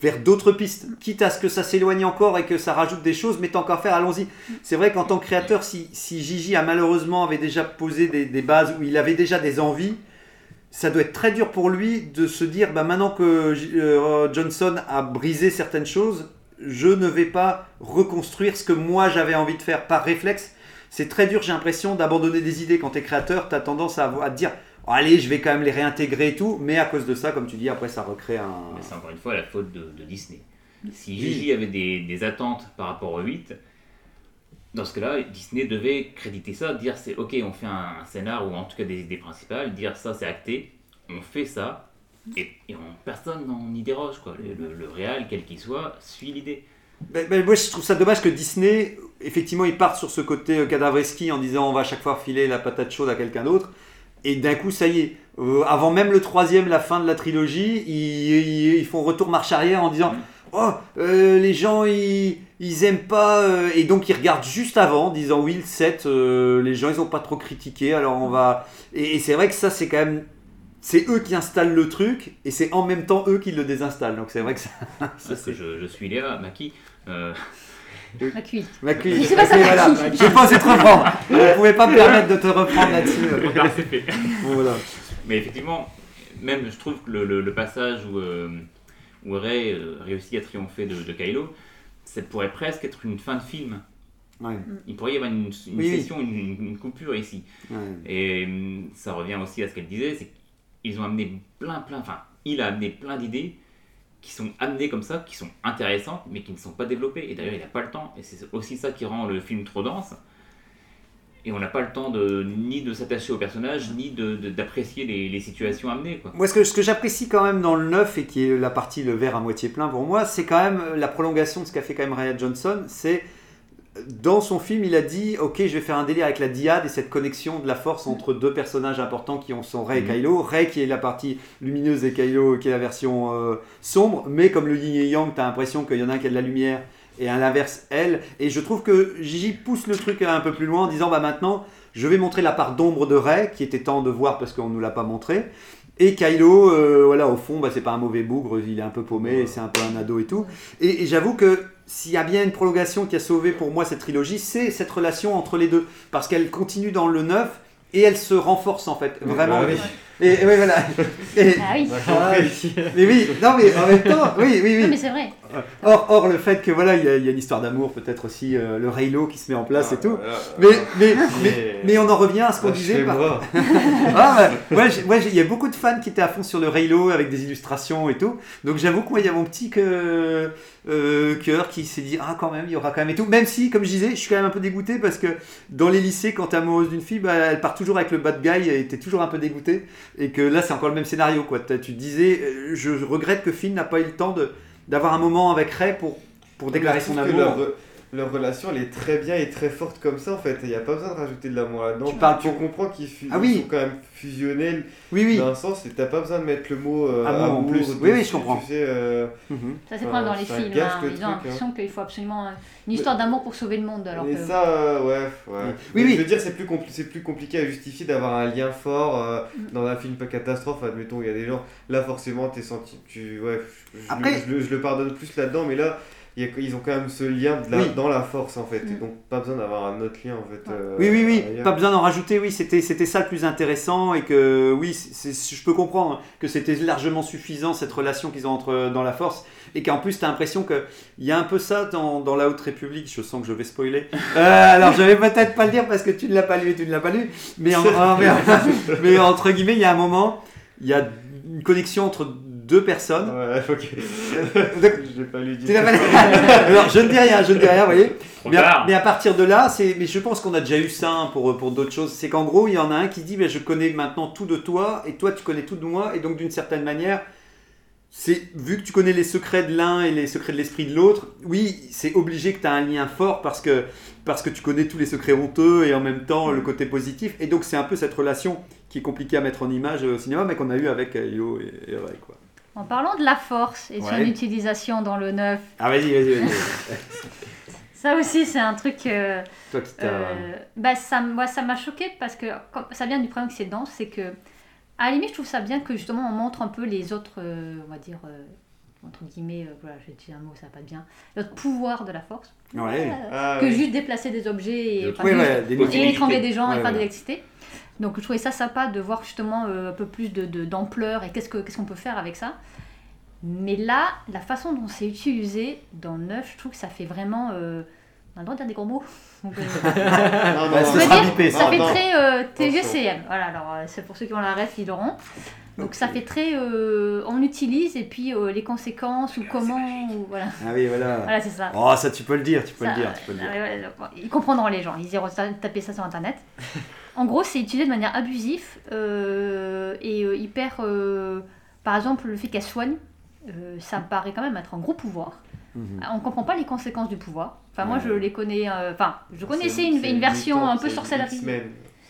vers d'autres pistes. Quitte à ce que ça s'éloigne encore et que ça rajoute des choses, mais tant qu'à faire, allons-y. C'est vrai qu'en tant que créateur, si, si Gigi a malheureusement avait déjà posé des, des bases où il avait déjà des envies, ça doit être très dur pour lui de se dire, bah, maintenant que euh, Johnson a brisé certaines choses, je ne vais pas reconstruire ce que moi j'avais envie de faire par réflexe. C'est très dur, j'ai l'impression, d'abandonner des idées quand tu es créateur. Tu as tendance à, à te dire, Oh, allez, je vais quand même les réintégrer et tout. Mais à cause de ça, comme tu dis, après ça recrée un. Mais c'est encore une fois la faute de, de Disney. Si Oui. Gigi avait des, des attentes par rapport au 8, dans ce cas-là, Disney devait créditer ça, dire c'est ok, on fait un, un scénar ou en tout cas des idées principales, dire ça c'est acté, on fait ça, et, et on- personne n'y déroge. Quoi. Le, le, le réal, quel qu'il soit, suit l'idée. Ben, ben, moi, je trouve ça dommage que Disney, effectivement, ils partent sur ce côté euh, cadavreski en disant on va à chaque fois filer la patate chaude à quelqu'un d'autre. Et d'un coup, ça y est, euh, avant même le troisième, la fin de la trilogie, ils, ils- ils font retour marche arrière en disant Oh, euh, les gens, ils, ils aiment pas. euh, et donc, ils regardent juste avant, en disant Oui, le 7, euh, les gens, ils ont pas trop critiqué, alors on va. Et, et c'est vrai que ça, c'est quand même. C'est eux qui installent le truc, et c'est en même temps eux qui le désinstallent. Donc, c'est vrai que ça. ça, que c'est- je, je suis Léa, Maki. euh, Ma cuisse. Ma cuisse. C'est pas ça, voilà. Je osé te reprendre. Je ne pouvais pas me permettre de te reprendre là-dessus. c'est fait. Voilà. Mais effectivement, même je trouve que le, le- le passage où, euh, où Rey euh, réussit à triompher de, de Kylo, ça pourrait presque être une fin de film. Ouais. Il pourrait y avoir une, une Oui, oui. session, une, une coupure ici. Ouais. Et hum, ça revient aussi à ce qu'elle disait, c'est qu'ils ont amené plein, plein, enfin, il a amené plein d'idées qui sont amenées comme ça, qui sont intéressantes, mais qui ne sont pas développées. Et d'ailleurs, il n'a pas le temps. Et c'est aussi ça qui rend le film trop dense. Et on n'a pas le temps de, ni de s'attacher au personnage, ni d'apprécier les, les situations amenées. Quoi. Moi, ce que, ce que j'apprécie quand même dans le neuf, et qui est la partie le verre à moitié plein pour moi, c'est quand même la prolongation de ce qu'a fait quand même Ryan Johnson. C'est dans son film, il a dit Ok, je vais faire un délire avec la diade et cette connexion de la force entre deux personnages importants qui ont- sont Rey et Mhm. Kylo. Rey qui est la partie lumineuse et Kylo qui est la version euh, sombre, mais comme le yin et yang, tu as l'impression qu'il y en a un qui a de la lumière et à l'inverse, elle. Et je trouve que Gigi pousse le truc un peu plus loin en disant Bah maintenant, je vais montrer la part d'ombre de Rey, qui était temps de voir parce qu'on ne nous l'a pas montré. Et Kylo, euh, voilà, au fond, bah, c'est pas un mauvais bougre, il est un peu paumé, c'est un peu un ado et tout. Et, et j'avoue que s'il y a bien une prolongation qui a sauvé pour moi cette trilogie, c'est cette relation entre les deux. Parce qu'elle continue dans le 9 et elle se renforce en fait. Vraiment. bah oui. Et, oui, voilà. Et- Ah oui. Ah, mais oui, non, mais en même temps, oui, oui, oui. Non, mais c'est vrai. Or, or, le fait que voilà, il y, a- il y a une histoire d'amour, peut-être aussi euh, le Raylo qui se met en place Ah, et tout. voilà. Mais, mais, mais, Mais- mais on en revient à ce qu'on disait. par- Lâchez-moi. ah, ouais, ouais, il y a beaucoup de fans qui étaient à fond sur le Raylo avec des illustrations et tout. Donc j'avoue que moi, il y a mon petit que, euh, cœur qui s'est dit ah quand même, il y aura quand même et tout. Même si, comme je disais, je suis quand même un peu dégoûté parce que dans les lycées, quand t'es amoureuse d'une fille, bah, elle part toujours avec le bad guy et t'es toujours un peu dégoûté. Et que là, c'est encore le même scénario quoi. Tu disais, euh, je regrette que Finn n'a pas eu le temps de d'avoir un moment avec Ray pour pour déclarer son amour. Leur, relation, elle est très bien et très forte comme ça en fait. Il n'y a pas besoin de rajouter de l'amour là-dedans. Tu parles- tu comprends qu'ils fu- Ah oui. sont quand même fusionnels Oui, oui. dans un sens et t'as pas besoin de mettre le mot euh, Amour en plus. Oui, oui, je comprends. Tu sais, euh, Mhm. Ça, c'est Enfin, pas dans les ça films. hein. le Ils truc, ont hein. l'impression qu'il faut absolument euh, une histoire d'amour pour sauver le monde. Alors mais que... ça, euh, ouais, ouais. Oui, Mais oui. Je veux dire, c'est plus, compli- c'est plus compliqué à justifier d'avoir un lien fort euh, Mm. dans un film pas catastrophe. Admettons, il y a des gens, là forcément, t'es senti. Tu, ouais, je, Après- je le pardonne plus là-dedans, mais là. Il y a- ils ont quand même ce lien de la- Oui. dans la force en fait, et Mm. donc pas besoin d'avoir un autre lien en fait. euh, Oui, oui, oui, ailleurs. pas besoin d'en rajouter, oui, c'était c'était ça le plus intéressant et que, oui, je peux comprendre que c'était largement suffisant cette relation qu'ils ont entre, dans la force et qu'en plus tu as l'impression qu'il y a un peu ça dans, dans la Haute République, je sens que je vais spoiler. Euh, alors je vais peut-être pas le dire parce que tu ne l'as pas lu et tu ne l'as pas lu, mais, en- en- mais, mais entre guillemets, il y a un moment, il y a une connexion entre deux personnes. Ouais, ok. Pas lu Alors je ne dis rien, je ne dis rien, vous voyez. Mais à, mais partir de là, c'est, mais je pense qu'on a déjà eu ça hein, pour, pour d'autres choses. C'est qu'en gros, il y en a un qui dit ben, Je connais maintenant tout de toi, et toi, tu connais tout de moi, et donc d'une certaine manière, c'est, vu que tu connais les secrets de l'un et les secrets de l'esprit de l'autre, oui, c'est obligé que tu as un lien fort parce que, parce que tu connais tous les secrets honteux et en même temps le côté positif. Et donc, c'est un peu cette relation qui est compliquée à mettre en image au cinéma, mais qu'on a eu avec euh, Yo et, et Ray, quoi. En parlant de la force et de son Ouais. utilisation dans le neuf, Ah, vas-y, vas-y, vas-y. ça aussi c'est un truc. euh, Toi qui t'as. Euh, bah, ça, moi, ça m'a choqué parce que ça vient du problème que c'est dense, c'est que à la limite, je trouve ça bien que justement on montre un peu les autres, euh, on va dire, euh, entre guillemets, euh, voilà, j'ai dit un mot, ça va pas bien, l'autre pouvoir de la force, Ouais. Euh, Ah, que oui. juste déplacer des objets et, Oui, Oui, juste- ouais, des et des gens Ouais, et faire ouais. de l'électricité. Donc je trouvais ça sympa de voir justement euh, un peu plus de, de- d'ampleur et qu'est-ce, que, qu'est-ce qu'on peut faire avec ça. Mais là, la façon dont c'est utilisé dans le neuf, je trouve que ça fait vraiment... euh, on a le droit de dire des gros mots Donc, euh, Non, non, Bah, non, sera dire, bipé, ça ça. fait non. très euh, TGCM. Voilà, alors c'est pour ceux qui ont la ref, ils l'auront. Donc ça fait très, euh, on utilise et puis euh, les conséquences ou comment, ou, voilà, Ah oui, voilà. voilà c'est ça. Oh, ça, tu peux le dire, tu peux Ça, le dire, tu peux le dire. euh, ils comprendront les gens, ils iront ta- taper ça sur internet. En gros, c'est utilisé de manière abusive euh, et euh, hyper. euh, par exemple, le fait qu'elle soigne, euh, ça me paraît quand même être un gros pouvoir. Mhm. On comprend pas les conséquences du pouvoir. Enfin, moi, Ouais. je les connais. euh, Enfin, je connaissais C'est- une, c'est une version un peu c'est sorcellerie.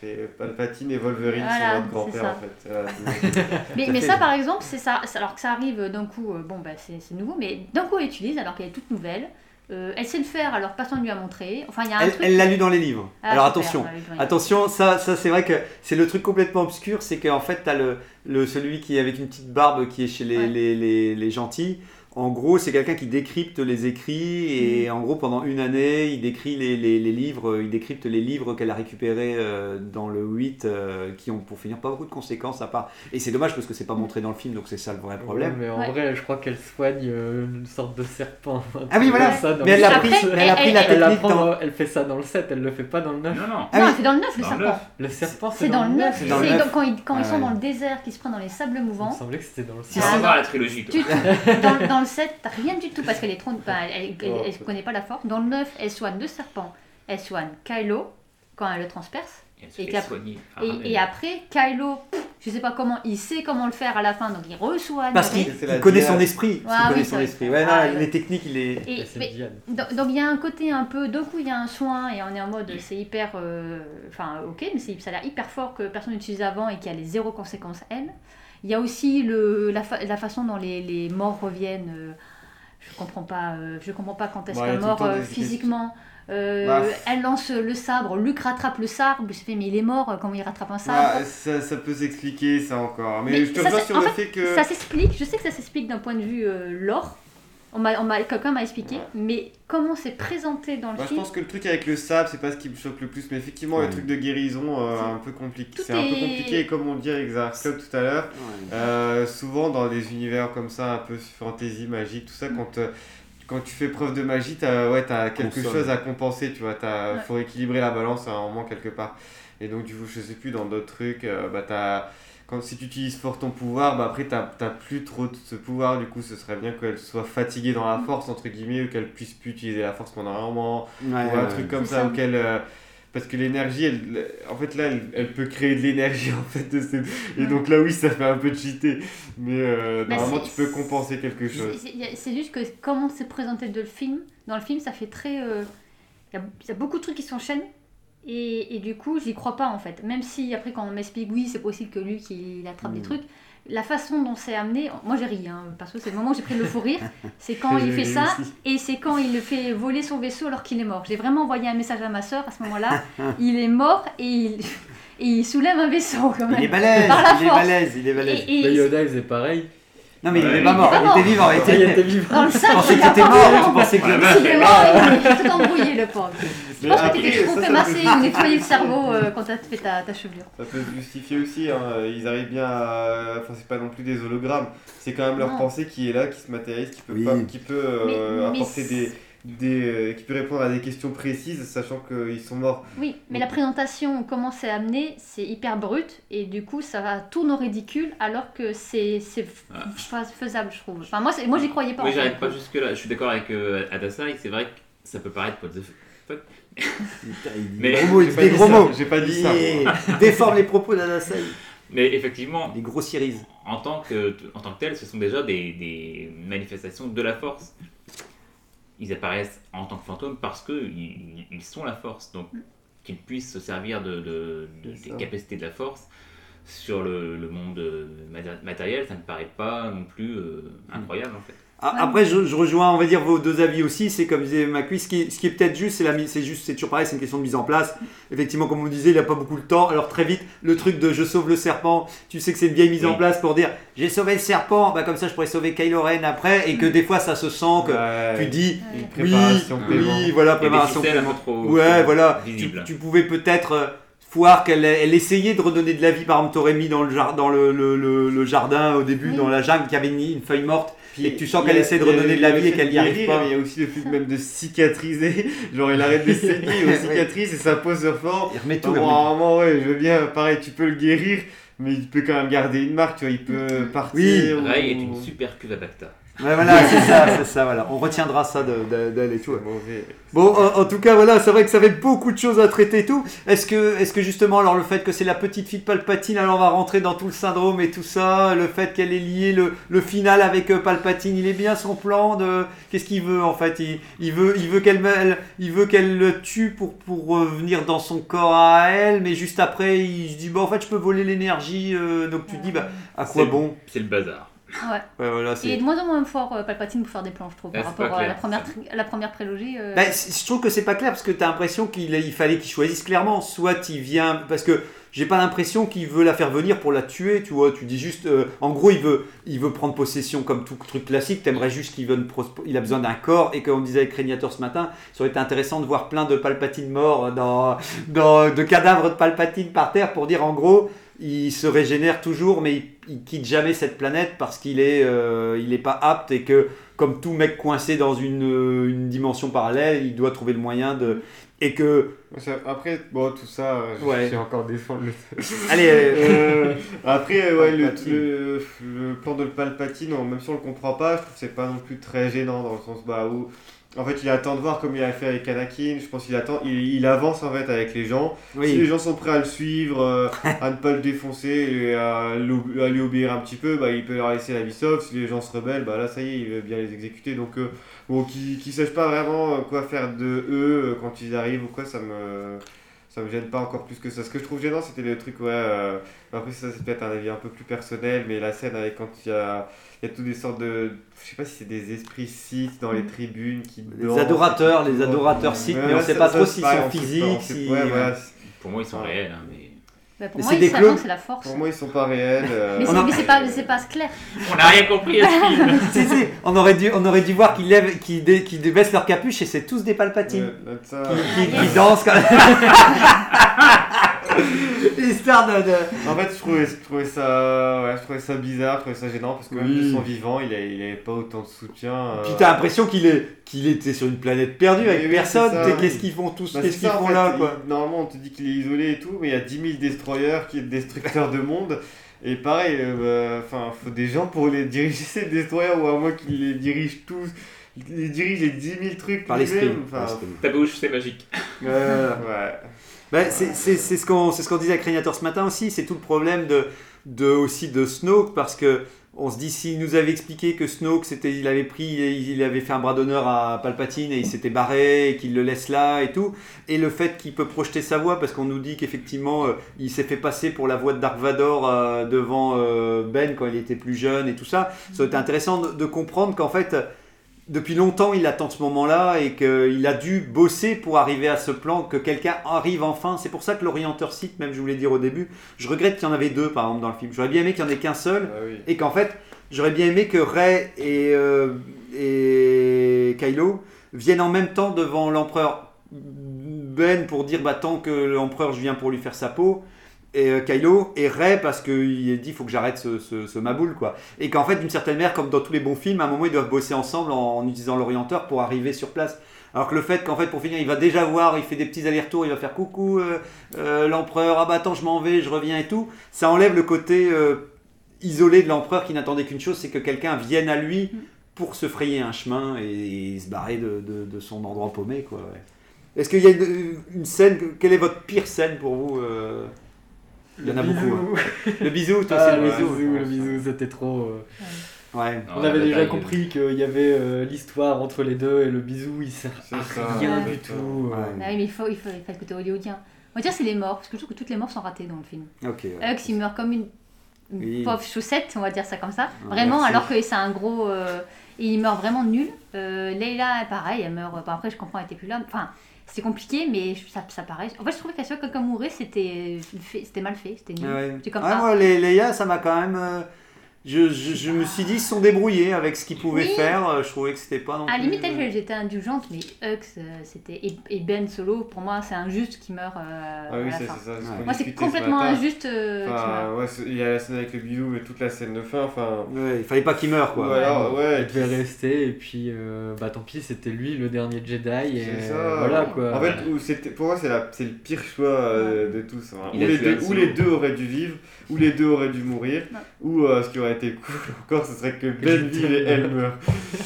C'est Palpatine et Wolverine Voilà, sont notre c'est grand-père en fait. Voilà, c'est- Mais, ça, par exemple, c'est ça. c'est- Alors que ça arrive d'un coup, euh, bon, bah, c'est c'est nouveau, mais d'un coup, elle utilise alors qu'elle est toute nouvelle. Euh, elle sait le faire alors personne ne lui a montré. Enfin, il y a un Elle truc. elle l'a lu dans les livres. Ah, Alors super, attention, attention, ça, ça c'est vrai que c'est le truc complètement obscur, c'est qu'en fait, tu as le, le, celui qui est avec une petite barbe qui est chez les, Ouais. les, les, les gentils. En gros, c'est quelqu'un qui décrypte les écrits et Mm. en gros, pendant une année, il décrit les, les, les livres, il décrypte les livres qu'elle a récupérés euh, dans le 8 euh, qui ont pour finir pas beaucoup de conséquences à part. Et c'est dommage parce que c'est pas montré dans le film, donc c'est ça le vrai problème. Ouais, mais en Ouais. vrai, je crois qu'elle soigne euh, une sorte de serpent. Ah oui, voilà. ça dans Mais elle le a pris, elle a pris elle- la technique apprend dans... dans- elle fait ça dans le 7, elle le fait pas dans le 9. Non, non. Ah non, oui. c'est dans le 9 le Dans serpent. Le serpent, C'est dans le 9. C'est dans C'est quand ils, quand ils Ouais, sont ouais. dans le désert, qui se prennent dans les sables Il me mouvants. semblait que c'était dans le C'est 7. Ah, sans non. voir la trilogie. Le 7, t'as rien du tout parce qu'elle est trop. enfin, elle, elle, elle- elle connaît pas la force. Dans le 9, elle soigne deux serpents. Elle soigne Kylo quand elle le transperce. Elle se Et. Ah, après, Kylo, je sais pas comment, il sait comment le faire à la fin, donc il reçoigne. Parce qu'il il connaît son esprit. Ah qu'il connaît oui, son esprit. Ouais, Ah, non, ouais. les techniques, il est... Mais- donc il y a un côté un peu, d'un coup il y a un soin et on est en mode c'est hyper, euh, enfin ok, mais c'est- ça a l'air hyper fort que personne n'utilise avant et qui a les zéro conséquences elle. Il y a aussi le, la, fa- la façon dont les, les morts reviennent. euh, je comprends pas, euh, je comprends pas quand est-ce Ouais, qu'un mort euh, des- physiquement. Bah, elle lance le sabre, Luc rattrape le sabre, je fais mais il est mort, comment il rattrape un sabre Ah, ça, ça peut s'expliquer ça encore. Mais, Mais je te ça, rejoins c'est- sur en le fait, fait que. Ça s'explique, je sais que ça s'explique d'un point de vue lore, On m'a, on m'a, quelqu'un m'a expliqué, mais comment c'est présenté dans le je film pense que le truc avec le sable, c'est pas ce qui me choque le plus, mais effectivement, Ouais. le truc de guérison, euh, C'est- un peu compliqué. C'est un peu compliqué, et comme on dit avec Club tout à l'heure, euh, souvent dans des univers comme ça, un peu fantasy, magique, tout ça, Mm. quand, euh, quand tu fais preuve de magie, t'as ouais, as quelque Consomme. chose à compenser, tu vois, t'as- Ouais. faut équilibrer la balance à un moment quelque part. Et donc, du coup, je sais plus, dans d'autres trucs, euh, bah, t'as- quand, si tu utilises fort ton pouvoir, bah, après, t'as t'as plus trop de ce pouvoir, du coup, ce serait bien qu'elle soit fatiguée dans la Mm. force, entre guillemets, ou qu'elle puisse plus utiliser la force pendant un moment, Ouais, ou un ouais, truc ouais. comme ça, ça. auquel euh, parce que l'énergie elle, en fait là elle, elle peut créer de l'énergie en fait de et Ouais. donc là oui ça fait un peu cheater mais euh, Bah, normalement tu peux compenser quelque chose C'est y juste que comment c'est présenté de le film, dans le film, ça fait très. euh, Il y, a, il y a beaucoup de trucs qui s'enchaînent. Et, et du coup, j'y crois pas en fait. Même si après, quand on m'explique, oui, c'est possible que lui qu'il attrape des Mm. trucs, la façon dont c'est amené, moi j'ai ri, hein, parce que c'est le moment où j'ai pris le fou rire, c'est quand il fait ça et c'est quand il le fait voler son vaisseau alors qu'il est mort. J'ai vraiment envoyé un message à ma soeur à ce moment-là. il est mort et il, et il soulève un vaisseau quand même. Il est balèze, Par la il est balèze, il est balèze. Et- et- Mais Yoda, il faisait pareil. Non, mais il Ouais. est pas mort, Il était vivant. Il était... était vivant. Dans le Tu 5, pensais que a t'étais mort, mort. tu pensais que Il est mort, il est tout embrouillé le pauvre. Je pense que après, t'étais trop fait masser peut- ou nettoyer le cerveau euh, quand t'as fait ta, ta chevelure. ça peut se justifier aussi hein. ils arrivent bien à enfin c'est pas non plus des hologrammes c'est quand même leur Non. pensée qui est là qui se matérialise qui peut Oui. pas qui peut euh, Mais- apporter des des euh, qui peut répondre à des questions précises sachant qu'ils sont morts Oui, mais la présentation, comment c'est amené, c'est hyper brut et du coup ça va tourne au ridicule alors que c'est c'est Ah. faisable, je trouve. Enfin, moi, moi j'y croyais pas. Oui, j'arrive pas jusque-là. Je suis d'accord avec euh, Adasai, c'est vrai que ça peut paraître what the fuck. Mais- des gros mots, il J'ai dit pas des dit gros ça, mots. j'ai pas dit ça, Il déforme les propos d'Adasai. Mais effectivement, Des grossiérises. en tant que, en tant que tel, ce sont déjà des, des manifestations de la force. Ils apparaissent en tant que fantômes parce qu'ils ils sont la force. Donc, qu'ils puissent se servir de, de- de- C'est des capacités de la force sur le, le monde euh, maté- matériel, ça ne paraît pas non plus euh, incroyable en fait. Ah, Après, je, je rejoins, on va dire, vos deux avis aussi. C'est comme disait Macui, ce qui est, ce qui est peut-être juste, c'est la mise- c'est juste, c'est toujours pareil, c'est une question de mise en place. Effectivement, comme on disait, il n'a pas beaucoup de temps. Alors très vite, le truc de je sauve le serpent, tu sais que c'est une vieille mise en place pour dire j'ai sauvé le serpent, bah comme ça je pourrais sauver Kylo Ren après, et que des fois ça se sent que Ouais. tu dis Ouais. oui, oui, voilà, préparation trop Ouais, voilà. Tu, pouvais peut-être euh, voir qu'elle elle essayait de redonner de la vie. Par exemple, t'aurais mis dans le, jar- dans le, le- le- le jardin au début, Oui. dans la jungle, qu'il y avait une, une feuille morte. Puis, Et que tu sens qu'elle essaie de redonner de la vie et qu'elle n'y arrive pas. mais il y a aussi le fait même de cicatriser. Genre, il arrête de saigner, il cicatrise et ça pose sur fort. Il remet tout. Moment, ouais, je veux bien, pareil, tu peux le guérir, mais il peut quand même garder une marque, tu vois, il peut partir. Oui. ou- Ray est une super cuve à Bacta. Ouais, voilà, c'est ça, c'est ça, voilà. On retiendra ça de- de- d'elle et tout. Mauvais. Bon, en, en tout cas, voilà, c'est vrai que ça va être beaucoup de choses à traiter et tout. Est-ce que, est-ce que justement, alors le fait que c'est la petite fille de Palpatine, alors on va rentrer dans tout le syndrome et tout ça, le fait qu'elle est liée, le, le final avec euh, Palpatine, il est bien son plan de, qu'est-ce qu'il veut en fait? Il, il veut, il veut qu'elle, il veut qu'elle le tue pour pour revenir dans son corps à elle, mais juste après, il se dit bon, en fait, je peux voler l'énergie, euh, donc tu te dis bah à quoi bon? C'est le bazar. Ouais. Ouais, voilà, Il est c'est. de moins en moins fort, euh, Palpatine, pour faire des plans, je trouve, Ouais, par rapport à la première, à la première prélogie. euh, Bah, je trouve que c'est pas clair parce que tu as l'impression qu'il il fallait qu'il choisisse clairement. Soit il vient. Parce que j'ai pas l'impression qu'il veut la faire venir pour la tuer, tu vois. Tu dis juste. euh, en gros, il veut, il veut prendre possession comme tout truc classique. T'aimerais juste qu'il pros- il a besoin d'un corps. Et comme on disait avec Régnator ce matin, ça aurait été intéressant de voir plein de Palpatine morts dans, dans, de cadavres de Palpatine par terre pour dire en gros. Il se régénère toujours, mais il, il quitte jamais cette planète parce qu'il est, euh, il est pas apte et que comme tout mec coincé dans une, euh, une dimension parallèle, il doit trouver le moyen de. Et que. Après, bon, tout ça, euh, je Ouais. sais encore défendre le. Allez, euh, après, ouais, le, le, le plan de Palpatine, même si on le comprend pas, je trouve que c'est pas non plus très gênant dans le sens bah, où. En fait, il attend de voir comme il a fait avec Anakin. Je pense qu'il attend, il, il avance en fait avec les gens. Si les oui. gens sont prêts à le suivre, euh, à ne pas le défoncer et à, lui obéir un petit peu, bah, il peut leur laisser la vie sauve. Si les gens se rebellent, bah, là ça y est, il veut bien les exécuter. Donc, euh, bon, qu'ils qu'ils sachent pas vraiment euh, quoi faire de eux quand ils arrivent ou quoi, ça me. Ça me gêne pas encore plus que ça. Ce que je trouve gênant, c'était le truc, ouais. euh, après, ça, c'est peut-être un avis un peu plus personnel, mais la scène avec quand il y a, il y a toutes des sortes de. Je sais pas si c'est des esprits Sith dans les tribunes qui. Les dansent adorateurs, les adorateurs Sith, Ouais, mais on ouais, sait pas ça, trop s'ils sont physiques, si- ouais, voilà, Pour moi, ils sont Ouais. réels, hein, mais Bah, pour Mais moi, des clones. la force. Pour moi, ils sont pas réels. euh, Mais On c'est pas, pas clair. On n'a rien compris à ce film. Si, si, on aurait dû, on aurait dû voir qu'ils lèvent, qu'ils dé- qu'ils débaissent leur capuche et c'est tous des palpatines. ouais, Qui, dansent quand même. Histoire de. de- En fait, je trouvais, je trouvais ça, ouais, je trouvais ça bizarre, je trouvais ça gênant parce que même Oui. de son vivant, il avait, il avait pas autant de soutien. euh, Puis t'as l'impression qu'il est, qu'il était sur une planète perdue avec Oui, personne. Qu'est-ce qu'ils font tous Bah, Qu'est-ce qu'ils en font fait, là quoi? il- Normalement, on te dit qu'il est isolé et tout, mais il y a 10 000 destroyers qui est destructeurs de monde. Et pareil, euh, bah, enfin, faut des gens pour les diriger ces destroyers ou à moins qu'ils les dirigent tous. Il les dirige les 10 000 trucs Par par Enfin. Ta bouche, c'est magique. Euh, ouais. Bah, c'est ce qu'on ce disait à Créator ce matin aussi, c'est tout le problème de, de, aussi de Snoke parce que on se dit s'il nous avait expliqué que Snoke c'était il avait pris il avait fait un bras d'honneur à Palpatine et il s'était barré et qu'il le laisse là et tout et le fait qu'il peut projeter sa voix parce qu'on nous dit qu'effectivement euh, il s'est fait passer pour la voix de Dark Vador euh, devant euh, Ben quand il était plus jeune et tout ça ça aurait été intéressant de comprendre qu'en fait depuis longtemps, il attend ce moment-là et qu'il a dû bosser pour arriver à ce plan, que quelqu'un arrive enfin. C'est pour ça que l'orienteur site, même je voulais dire au début, je regrette qu'il y en avait deux par exemple dans le film. J'aurais bien aimé qu'il n'y en ait qu'un seul Ah oui. et qu'en fait, j'aurais bien aimé que Rey et, euh, et Kylo viennent en même temps devant l'empereur Ben pour dire bah, tant que l'empereur je viens pour lui faire sa peau et euh, Kylo et Rey parce qu'il dit faut que j'arrête ce, ce, ce maboule quoi. Et qu'en fait d'une certaine manière comme dans tous les bons films à un moment ils doivent bosser ensemble en, en utilisant l'orienteur pour arriver sur place. Alors que le fait qu'en fait pour finir il va déjà voir il fait des petits allers-retours il va faire coucou euh, euh, l'empereur ah bah attends je m'en vais je reviens et tout. Ça enlève le côté euh, isolé de l'empereur qui n'attendait qu'une chose c'est que quelqu'un vienne à lui pour se frayer un chemin et, et se barrer de, de- de son endroit paumé quoi ouais. est-ce qu'il y a une, une scène que- quelle est votre pire scène pour vous il y en a beaucoup. hein. Le bisou, toi, Ah, c'est le le bisou. bisou, le bisou, c'était trop. euh, Ouais. On avait déjà bataille, compris qu'il y avait euh, l'histoire entre les deux et le bisou il sert à rien du tout. euh. Ouais. Ah mais il faut, il faut, il faut le côté hollywoodien. On va dire c'est les morts, parce que je trouve que toutes les morts sont ratées dans le film. Ok. ouais. Hux, il meurt comme une, une Oui. pauvre chaussette, on va dire ça comme ça. Ah, Vraiment, merci. alors que c'est un gros. euh, et il meurt vraiment nul. Euh, Leila, pareil, elle meurt. bon, après, je comprends, elle était plus là. Enfin, c'était compliqué, mais ça, ça paraît. En fait, je trouvais qu'à chaque fois que quelqu'un mourait, c'était fait- c'était mal fait, c'était nul. Ah ouais. C'est comme Ah, ça. moi, les Leia, ça m'a quand même. Je, je, je me suis dit, ils se sont débrouillés avec ce qu'ils pouvaient Oui. faire. euh, Je trouvais que c'était pas non À la plus. limite, euh, j'étais indulgente, mais Hux, euh, c'était. Et, Ben Solo, pour moi, c'est injuste qu'il meure euh, Ah oui, c'est ça. c'est ce Ouais. qu'on Moi, c'est ce complètement injuste euh. Enfin, ouais, il y a la scène avec le bisou et toute la scène de fin. Enfin, Ouais, il fallait pas qu'il meure, quoi. ou alors, Il devait rester et puis euh, bah tant pis c'était lui le dernier Jedi et C'est ça. voilà quoi. En fait, pour moi, c'est la- c'est le pire choix euh, de tous. Où a les, deux, les auraient dû vivre, ou les deux auraient dû mourir, ou ce qui aurait été cool encore, ce serait que Ben vive et elle meurt.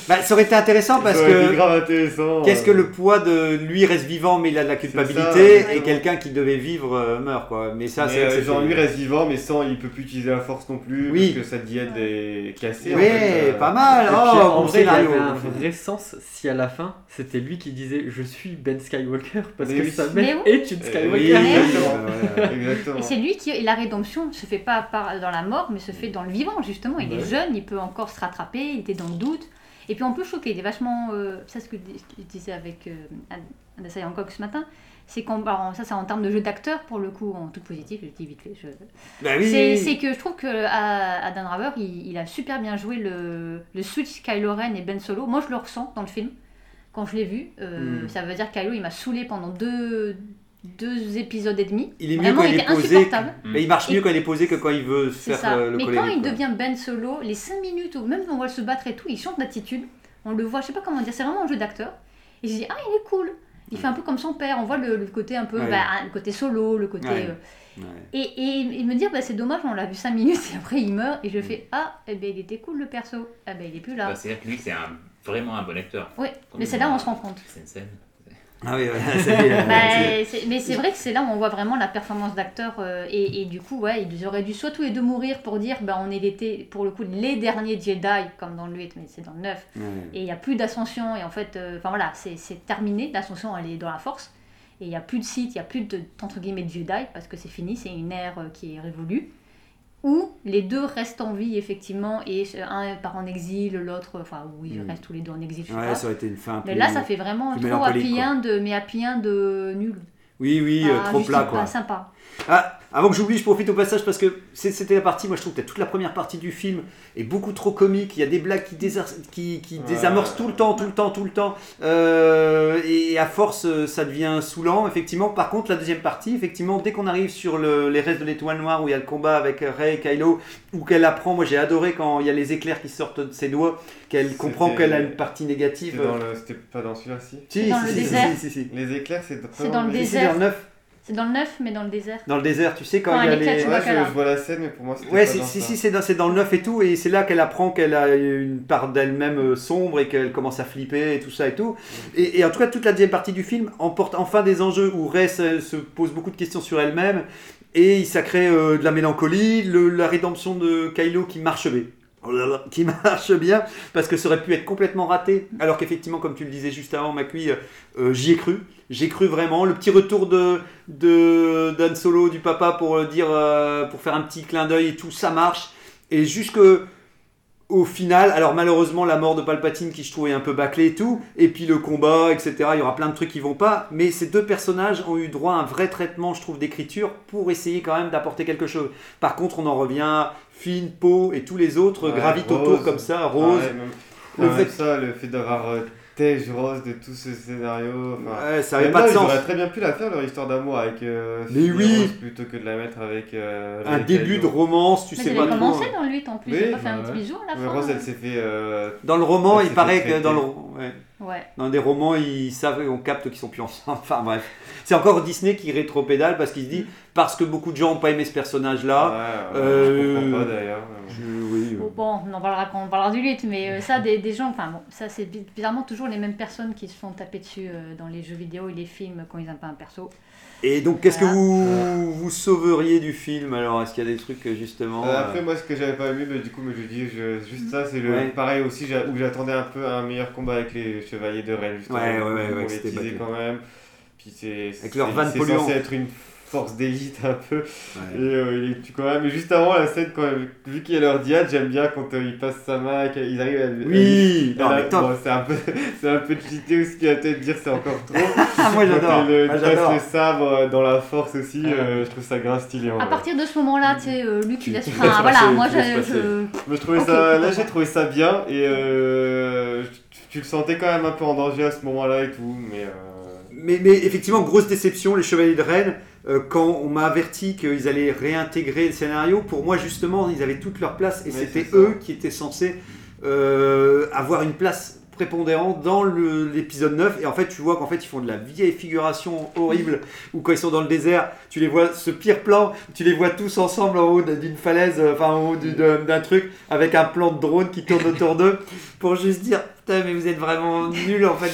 Bah, ça aurait été intéressant parce ça aurait été que. grave intéressant. Qu'est-ce que le poids de lui reste vivant mais il a de la culpabilité ça, et quelqu'un qui devait vivre euh, meurt quoi. Mais ça c'est euh, genre lui reste vivant mais sans il peut plus utiliser la force non plus Oui. parce que sa diète est cassée en Oui, fait, euh. pas mal. Puis, Oh, en bon vrai, il y avait un vrai sens si à la fin c'était lui qui disait je suis Ben Skywalker parce Mais que oui. sa Mais mère oui. est une Skywalker. oui, exactement. Et c'est lui qui, et la rédemption se fait pas par, dans la mort, mais se fait dans le vivant, justement. Il Bah est jeune, il peut encore se rattraper, il était dans le doute. Et puis on peut choquer, il est vachement. euh, ça, c'est ce que je disais avec euh, Adassa Hancock ce matin. C'est qu'en. alors, Ça, c'est en termes de jeu d'acteur, pour le coup, en tout positif, je dis vite fait. je- Bah oui, C'est oui, c'est oui. que je trouve que à, à Dan Raver, il, il a super bien joué le, le switch Kylo Ren et Ben Solo. Moi, je le ressens dans le film. Quand je l'ai vu, Euh, Hmm. ça veut dire que Kylo, il m'a saoulé pendant deux, deux épisodes et demi. Il est mieux Vraiment, quand il il est posé. insupportable. Mais il marche mieux quand il est posé que quand il veut faire ça. euh, le Mais colérique, quand il quoi. devient Ben Solo, les 5 minutes, ou même quand on voit le se battre et tout, il change d'attitude. On le voit, je sais pas comment dire, c'est vraiment un jeu d'acteur. Et je dis, ah, il est cool. Il fait un peu comme son père. On voit le, le côté un peu, Ouais. bah, le côté solo, le côté. Ouais. euh, Ouais. et, et, et me dire, bah, c'est dommage, on l'a vu 5 minutes et après il meurt. Et je fais, ah, eh ben, il était cool le perso. Ah, ben, il est plus là. Bah, C'est-à-dire que lui, c'est un, vraiment un bon acteur. Oui, mais c'est là où on se rend compte. C'est une scène. Ah oui, euh, Bah, c'est- c'est- mais c'est vrai que c'est là où on voit vraiment la performance d'acteur euh, et, et du coup ouais ils auraient dû soit tous les deux mourir pour dire bah on est l'été pour le coup les derniers Jedi comme dans le 8 mais c'est dans le 9 ouais. et il n'y a plus d'ascension et en fait euh, enfin voilà c'est c'est terminé l'ascension elle est dans la force. Et il n'y a plus de site il n'y a plus de entre guillemets de Jedi parce que c'est fini c'est une ère euh, qui est révolue ou les deux restent en vie effectivement et un part en exil l'autre enfin oui ils Mm. restent tous les deux en exil je sais Ouais, pas. ça aurait été une fin. mais là ça fait vraiment trop happy de mais happy de nul Oui, oui, euh, trop plat pas quoi. sympa. Ah, Avant que j'oublie, je profite au passage parce que c'était la partie, moi je trouve que toute la première partie du film est beaucoup trop comique. Il y a des blagues qui, désar- qui, qui Ouais. désamorcent tout le temps, tout le temps, tout le temps. Euh, et à force, euh, ça devient saoulant, effectivement. Par contre, la deuxième partie, effectivement, dès qu'on arrive sur le- les restes de l'étoile noire où il y a le combat avec Rey et Kylo, où qu'elle apprend, moi j'ai adoré quand il y a les éclairs qui sortent de ses doigts, qu'elle comprend qu'elle a une partie négative. C'était dans pas dans celui-là, si Si, dans si, le si, désert. si, si, si. Les éclairs, c'est C'est dans le désert. dans le neuf. C'est dans le 9, mais dans le désert. Dans le désert, tu sais, quand Quand il y a les. Ouais, je, vois la scène, mais pour moi, c'était Ouais, pas si, dans si, ça. si, c'est dans, c'est dans le 9 et tout, et c'est là qu'elle apprend qu'elle a une part d'elle-même euh, sombre et qu'elle commence à flipper et tout ça et tout. Et, et en tout cas, toute la deuxième partie du film emporte enfin des enjeux où Rey se, se pose beaucoup de questions sur elle-même, et ça crée euh, de la mélancolie, le- la rédemption de Kylo qui marche bien. Oh qui marche bien parce que ça aurait pu être complètement raté. Alors qu'effectivement comme tu le disais juste avant Macui euh, j'y ai cru. J'ai cru vraiment. Le petit retour de d'Han Solo du papa pour euh, dire euh, pour faire un petit clin d'œil et tout ça marche. Et jusque au final, alors malheureusement la mort de Palpatine qui je trouvais un peu bâclé et tout, et puis le combat, etc. Il y aura plein de trucs qui vont pas, mais ces deux personnages ont eu droit à un vrai traitement, je trouve, d'écriture pour essayer quand même d'apporter quelque chose. Par contre, on en revient, Finn, Poe et tous les autres Ouais, gravitent Rose. autour comme ça, Rose. Ah ouais, même- Le fait ça, le fait d'avoir euh, Tej Rose de tout ce scénario. enfin, Ouais, ça avait pas de ils sens. auraient très bien pu la faire leur histoire d'amour avec euh, Mais oui. Rose plutôt que de la mettre avec euh, Un début de romance, tu Mais sais pas trop. commencé dans le 8 en plus. Oui, elle a pas fait un bah petit ouais. bisou à la Mais fin. Rose, elle s'est fait. euh, Dans le roman, il paraît que dans le, ouais. Ouais. dans des romans, ils savent, on capte qu'ils sont plus ensemble. Enfin bref, c'est encore Disney qui rétropédale parce qu'il se dit parce que beaucoup de gens n'ont pas aimé ce personnage-là. ouais, ouais, euh, Je comprends pas d'ailleurs. Je- bon. on en parlera quand on parlera du 8, mais euh, ça, des, des gens, enfin bon, ça c'est bi- bizarrement toujours les mêmes personnes qui se font taper dessus euh, dans les jeux vidéo et les films quand ils n'aiment pas un perso. Et donc, qu'est-ce que vous, vous sauveriez du film alors? Est-ce qu'il y a des trucs euh, justement Euh, euh, après, moi, ce que j'avais pas aimé, mais du coup, mais je dis je- juste ça, c'est le Ouais. pareil aussi, où j'attendais un peu un meilleur combat avec les chevaliers de Rennes, justement. Ouais, ouais, ouais, ouais, les bâclé. quand même. Puis c'est Avec leur c'est polluante. censé être une force d'élite un peu. Ouais. Et euh, il est- tu quand même. Mais juste avant la scène, quand même, vu qu'il y a leur diade, j'aime bien quand euh, il passe sa main, et qu'ils arrivent à. Oui, à- non, à- bon, c'est un peu, c'est un peu cheaté aussi, qui va peut-être dire c'est encore trop. Ah, moi Quand j'adore. il, euh, passe j'adore. le sabre euh, dans la force aussi, Ah. euh, je trouve ça grave stylé. À partir de ce moment-là, tu sais, euh, Luc il laisse. Enfin voilà, moi je. Mais je trouvais ça, là j'ai trouvé ça bien et euh, tu, tu le sentais quand même un peu en danger à ce moment-là et tout, mais euh, Mais, mais effectivement, grosse déception, les Chevaliers de Rennes. Euh, quand on m'a averti qu'ils allaient réintégrer le scénario, pour moi justement, ils avaient toute leur place et Ouais, c'était eux qui étaient censés euh, avoir une place prépondérante dans l'épisode 9 et en fait tu vois qu'en fait ils font de la vieille figuration horrible où quand ils sont dans le désert tu les vois ce pire plan tu les vois tous ensemble en haut d'une falaise euh, enfin en haut du- d'un d'un truc avec un plan de drone qui tourne autour d'eux pour juste dire putain mais vous êtes vraiment nuls en fait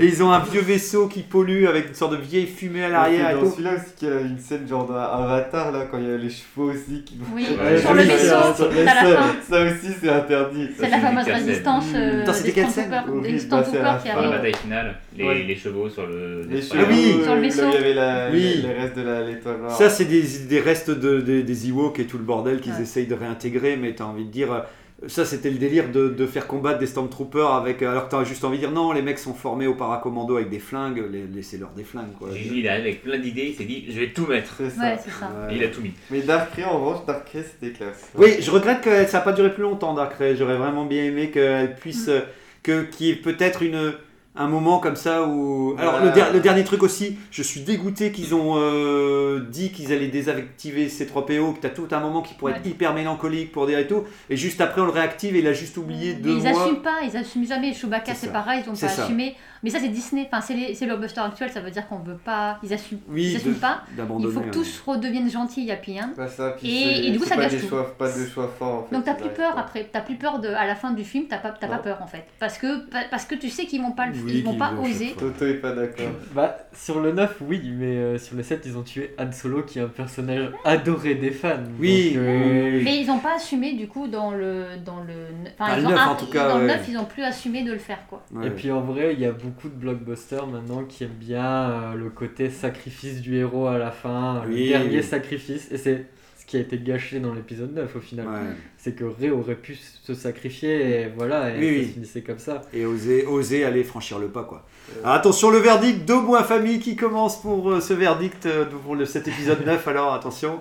et ils ont un vieux vaisseau qui pollue avec une sorte de vieille fumée à l'arrière et dans tout celui-là aussi qu'il y a une scène genre d'Avatar là quand il y a les chevaux aussi qui Oui, Ouais, sur le vaisseau, ça, aussi c'est interdit. C'est la fameuse résistance euh, Attends, c'était des quelle scène des bah, Stormtroopers qui. Dans la arrivent. bataille finale, les, Ouais. les chevaux sur le. Les chevaux, oui. euh, Sur le vaisseau. il y avait la- Oui. les, restes de l'étoile noire. Ça, c'est des, des restes de, des, des Ewoks et tout le bordel qu'ils Ouais. essayent de réintégrer, mais t'as envie de dire. Euh, Ça, c'était le délire de, de faire combattre des Stormtroopers avec. Alors que t'as juste envie de dire non, les mecs sont formés au paracommando avec des flingues, les- laissez-leur des flingues quoi. Gigi, il arrive avec plein d'idées, il s'est dit je vais tout mettre. C'est ça. Ouais, c'est ça. Et il a tout mis. Mais Darkrai en revanche, Darkrai c'était classe. Oui, je regrette que ça n'a pas duré plus longtemps, Darkrai. J'aurais vraiment bien aimé qu'elle puisse. euh, que qu'il y ait peut-être une. Un moment comme ça où. Alors, le, der- le dernier truc aussi, je suis dégoûté qu'ils ont euh, dit qu'ils allaient désactiver ces 3 PO, que t'as tout un moment qui pourrait être hyper mélancolique pour dire et tout, et juste après on le réactive et il a juste oublié Mais deux ils mois. assument pas, ils assument jamais. Chewbacca C'est pareil, ils ont C'est pas ça. assumé. Mais ça c'est Disney, enfin c'est les, c'est le blockbuster actuel, ça veut dire qu'on veut pas, ils assument, Oui, ils assument de- pas. Il faut que tous redeviennent gentils, Happy hein. Pas ça, puis Et- du coup, ça pas gâche des tout. choix, pas de choix forts en fait. Donc t'as plus peur pas. après, t'as plus peur de, à la fin du film, t'as pas, t'as pas peur en fait, parce que pa- parce que tu sais qu'ils vont pas le, Oui, ils vont pas oser. Toto est pas d'accord. Bah, sur le 9, oui, mais euh, sur le 7, ils ont tué Han Solo, qui est un personnage adoré des fans. Oui, Donc, euh, oui. Mais ils ont pas assumé du coup dans le dans le, enfin Dans ils le ont neuf, en tout cas, dans le ouais. 9 ils ont plus assumé de le faire quoi. Et puis en vrai, il y a beaucoup de blockbusters maintenant qui aiment bien euh, le côté sacrifice du héros à la fin, Oui, le dernier oui. sacrifice. Et c'est ce qui a été gâché dans l'épisode 9 au final. Ouais. C'est que Rey aurait pu se sacrifier et voilà, et Oui, ça finissait comme ça. Et oser, oser aller franchir le pas, quoi. Alors, attention, le verdict, deux mois famille qui commence pour euh, ce verdict euh, pour le, cet épisode 9. Alors, attention.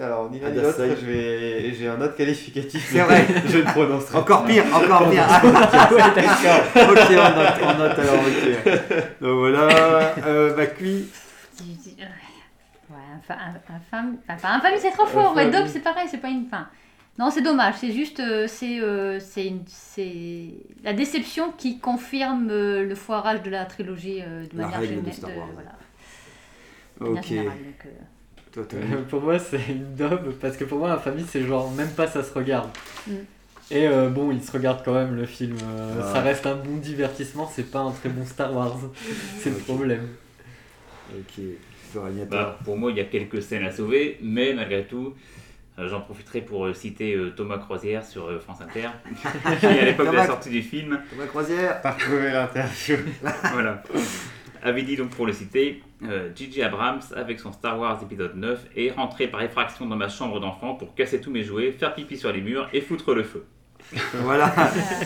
Alors, ni l'un ni l'autre, je vais... j'ai un autre qualificatif. C'est vrai. je ne prononcerai Encore pire, encore pire. Ah, ok, ouais, d'accord. Ok, on note, on note alors, ok. Donc voilà, euh, dis, euh, Ouais, un, fa- un, un femme. Enfin, pas un famille, c'est trop fort. Ouais, Dog, c'est pareil, c'est pas une. Enfin, non, c'est dommage. C'est juste. euh, c'est euh, c'est une- c'est la déception qui confirme euh, le foirage de la trilogie euh, de La manière règle de générale. Star Wars. voilà, de manière Ok. générale, donc, euh, Toi. Euh, pour moi, c'est une daube parce que pour moi, la famille, c'est genre même pas ça se regarde. Mm. Et euh, bon, il se regarde quand même le film. euh, Ah. Ça reste un bon divertissement, c'est pas un très bon Star Wars. c'est le Ok. problème. Ok. Bah, pour moi, il y a quelques scènes à sauver, mais malgré tout, j'en profiterai pour citer euh, Thomas Croisière sur euh, France Inter, qui à l'époque de la sortie du film, Thomas Croisière. Parcourir l'interview. voilà, avait dit donc pour le citer, euh, J.J. Abrams, avec son Star Wars épisode 9, est rentré par effraction dans ma chambre d'enfant pour casser tous mes jouets, faire pipi sur les murs et foutre le feu. Voilà,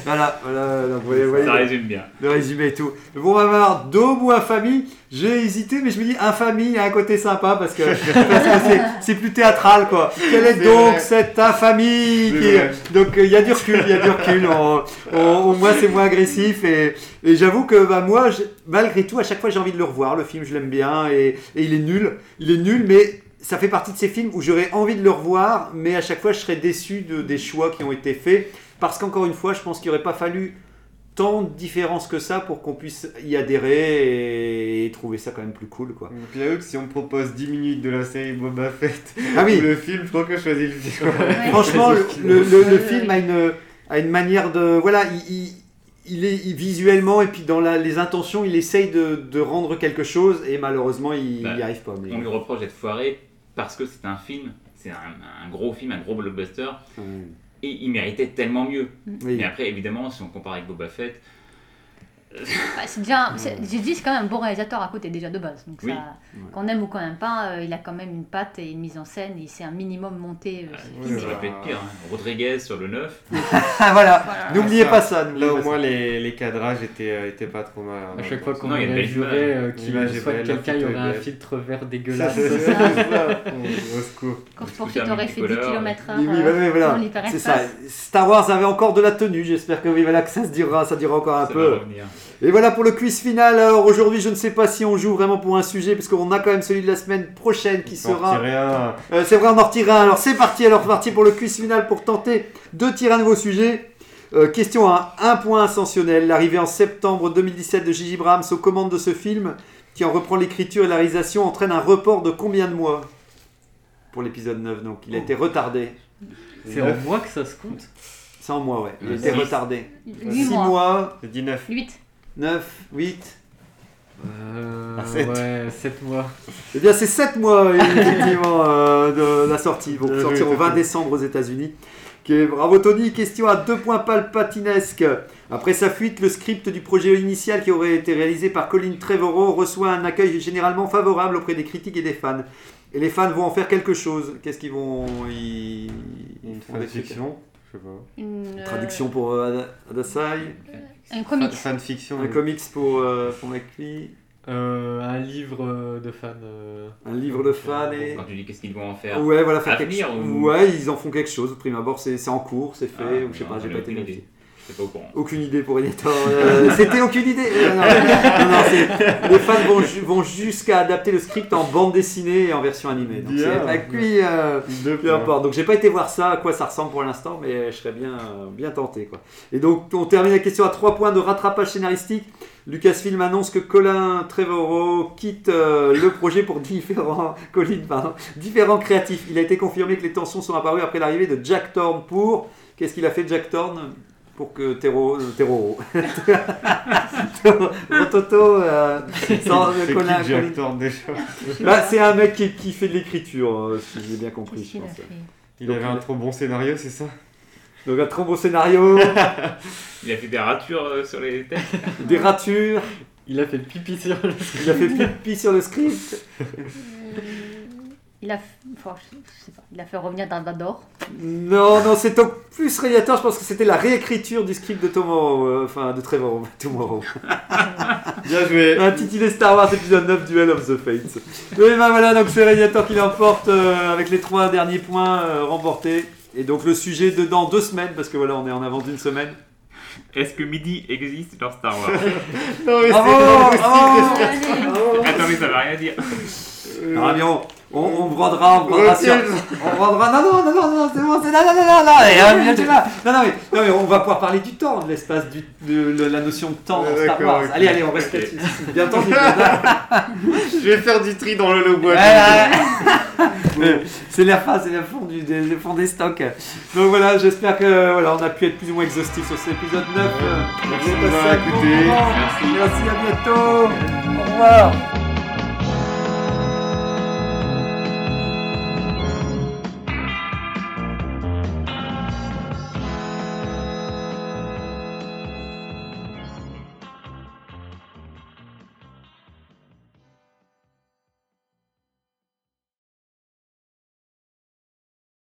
voilà, voilà. Donc, vous voyez, vous voyez, Ça résume bien. le résumé et tout. Bon, on va voir Dôme ou Infamie. J'ai hésité, mais je me dis Infamie a un côté sympa parce que c'est- plus théâtral, quoi. Quelle est donc vrai. cette infamie qui-. Donc, il y a du recul, il y a du recul. On- on- au moins, c'est moins agressif. Et, et j'avoue que bah, moi, je- malgré tout, à chaque fois, j'ai envie de le revoir. Le film, je l'aime bien et, et il est nul. Il est nul, mais ça fait partie de ces films où j'aurais envie de le revoir, mais à chaque fois, je serais déçu de, des choix qui ont été faits. Parce qu'encore une fois, je pense qu'il n'aurait pas fallu tant de différences que ça pour qu'on puisse y adhérer et, trouver ça quand même plus cool, quoi. Que si on me propose 10 minutes de la série Boba Fett Ah oui. ou le film, je crois que je choisis le film. Ouais. Franchement, le, le- le- le Ouais, film a une, a une manière de. Voilà, il, il- il est il- visuellement et puis dans la- les intentions, il essaye de, de rendre quelque chose et malheureusement, il Bah, n'y arrive pas. Mais... On lui reproche d'être foiré parce que c'est un film, c'est un, un gros film, un gros blockbuster. Et il méritait tellement mieux. Oui. Mais après, évidemment, si on compare avec Boba Fett, bah, c'est déjà. c'est- J'ai dit, c'est quand même un bon réalisateur à côté déjà de base. Donc, Oui. ça, qu'on aime ou qu'on n'aime pas, euh, il a quand même une patte et une mise en scène. Il sait un minimum monter. euh, euh, ça aurait pu être pire. hein. Rodriguez sur le 9, Ah, voilà, Voilà. n'oubliez ça, pas ça. n'oubliez Là pas au moins les, les cadrages étaient, euh, étaient pas trop mal. hein, À chaque fois qu'on aurait belle juré euh, qu'il soit quelqu'un, il y aurait un filtre vert dégueulasse. ça, ça. Au- au secours. Course Scooter poursuite aurait fait 10 multicolore. km Oui, oui, voilà, voilà. dans C'est ça. Star Wars avait encore de la tenue. J'espère que oui, voilà, que ça se dira, ça dira encore un ça peu. Et voilà pour le quiz final. Alors aujourd'hui, je ne sais pas si on joue vraiment pour un sujet, parce qu'on a quand même celui de la semaine prochaine qui sera. Euh, c'est vrai, on en retire un. Alors c'est parti. Alors parti pour le quiz final pour tenter de tirer un nouveau sujet. Euh, question 1. Un point ascensionnel. L'arrivée en septembre 2017 de Gigi Brahms aux commandes de ce film, qui en reprend l'écriture et la réalisation, entraîne un report de combien de mois? Pour l'épisode 9, donc. Il a été retardé. C'est en moi que ça se compte? C'est en mois, ouais. Il a Euh, été six. retardé. 8 6 mois. mois, C'est 19. 8. 9, 8. Euh, Ah, sept. ouais, 7 mois. Eh bien, c'est 7 mois, effectivement, euh, de la sortie. Ils vont Bien joué, sortir au 20 Tony. décembre aux États-Unis. Ok, bravo Tony. Question à deux points palpatinesques. Après sa fuite, le script du projet initial qui aurait été réalisé par Colin Trevorrow reçoit un accueil généralement favorable auprès des critiques et des fans. Et les fans vont en faire quelque chose. Qu'est-ce qu'ils vont. Ils, Une fanfiction. Je sais pas. Une, euh, Traduction pour euh, Ada- Adasai. Un comics. Fan- Fanfiction. Un comics pour, euh, pour McPhee. Euh, un livre euh, de fans. euh, Un livre de fans et. Quand tu dis qu'est-ce qu'ils vont en faire, Ouais, voilà, faire quelque venir ou- Ouais, ils en font quelque chose. Au prime abord, c'est c'est en cours, c'est fait, Ah, ou je sais non, pas, j'ai pas été aucune idée. Je suis pas au courant. Aucune idée pour Editor. Euh, C'était aucune idée. Euh, non, non, non, c'est- les fans vont, ju- vont jusqu'à adapter le script en bande dessinée et en version animée. Donc Bien. c'est pas cuit, euh, Deux peu importe. Donc j'ai pas été voir ça, à quoi ça ressemble pour l'instant, mais je serais bien, bien tenté. Quoi. Et donc on termine la question à 3 points de rattrapage scénaristique. Lucasfilm annonce que Colin Trevorrow quitte euh, le projet pour différents, Colin, pardon, différents créatifs. Il a été confirmé que les tensions sont apparues après l'arrivée de Jack Thorne pour... Qu'est-ce qu'il a fait Jack Thorne? Pour que Tero, Tero, Rototo, euh, sans- C'est Colin- Colin- déjà Bah, c'est un mec qui, qui fait de l'écriture, euh, si j'ai bien compris, je pense. Il Donc, avait un trop bon scénario, c'est ça? Donc un trop beau scénario, Il a fait des ratures euh, sur les têtes. des ratures, Il a fait pipi sur le il a fait pipi sur le script. Il a, f- enfin, je je sais pas, il a fait revenir Dark Vador. Non, non, c'est au plus Radiator, je pense que c'était la réécriture du script de Tomorrow, euh, enfin de Trevor Tomorrow. Bien joué. Intitulé Star Wars épisode 9 Duel of the Fates. Et ben voilà, donc c'est Radiator qui l'emporte euh, avec les trois derniers points euh, remportés. Et donc le sujet de dans deux semaines, parce que voilà, on est en avance d'une semaine. Est-ce que midi existe dans Star Wars Non, mais c'est bravo. Attends, mais ça veut rien dire. Bien, on, on, on brodera, on brodera sur... On brodera... Non, non, non, non, non, c'est bon, c'est... Non, non, non, non, non, et, euh, bien, tu vas. non, non, mais, non, mais on va pouvoir parler du temps, de l'espace, du, de, de la notion de temps dans Star Wars. Allez, allez, on reste là-dessus. Bien entendu. Je vais faire du tri dans le logo. C'est la fin, c'est la fond du, des, le fond des stocks. Donc voilà, j'espère que voilà, on a pu être plus ou moins exhaustif sur cet épisode 9. Euh, Merci vous de avez nous passé avoir un bon écoutés. moment. Merci. Merci, à bientôt. Au revoir.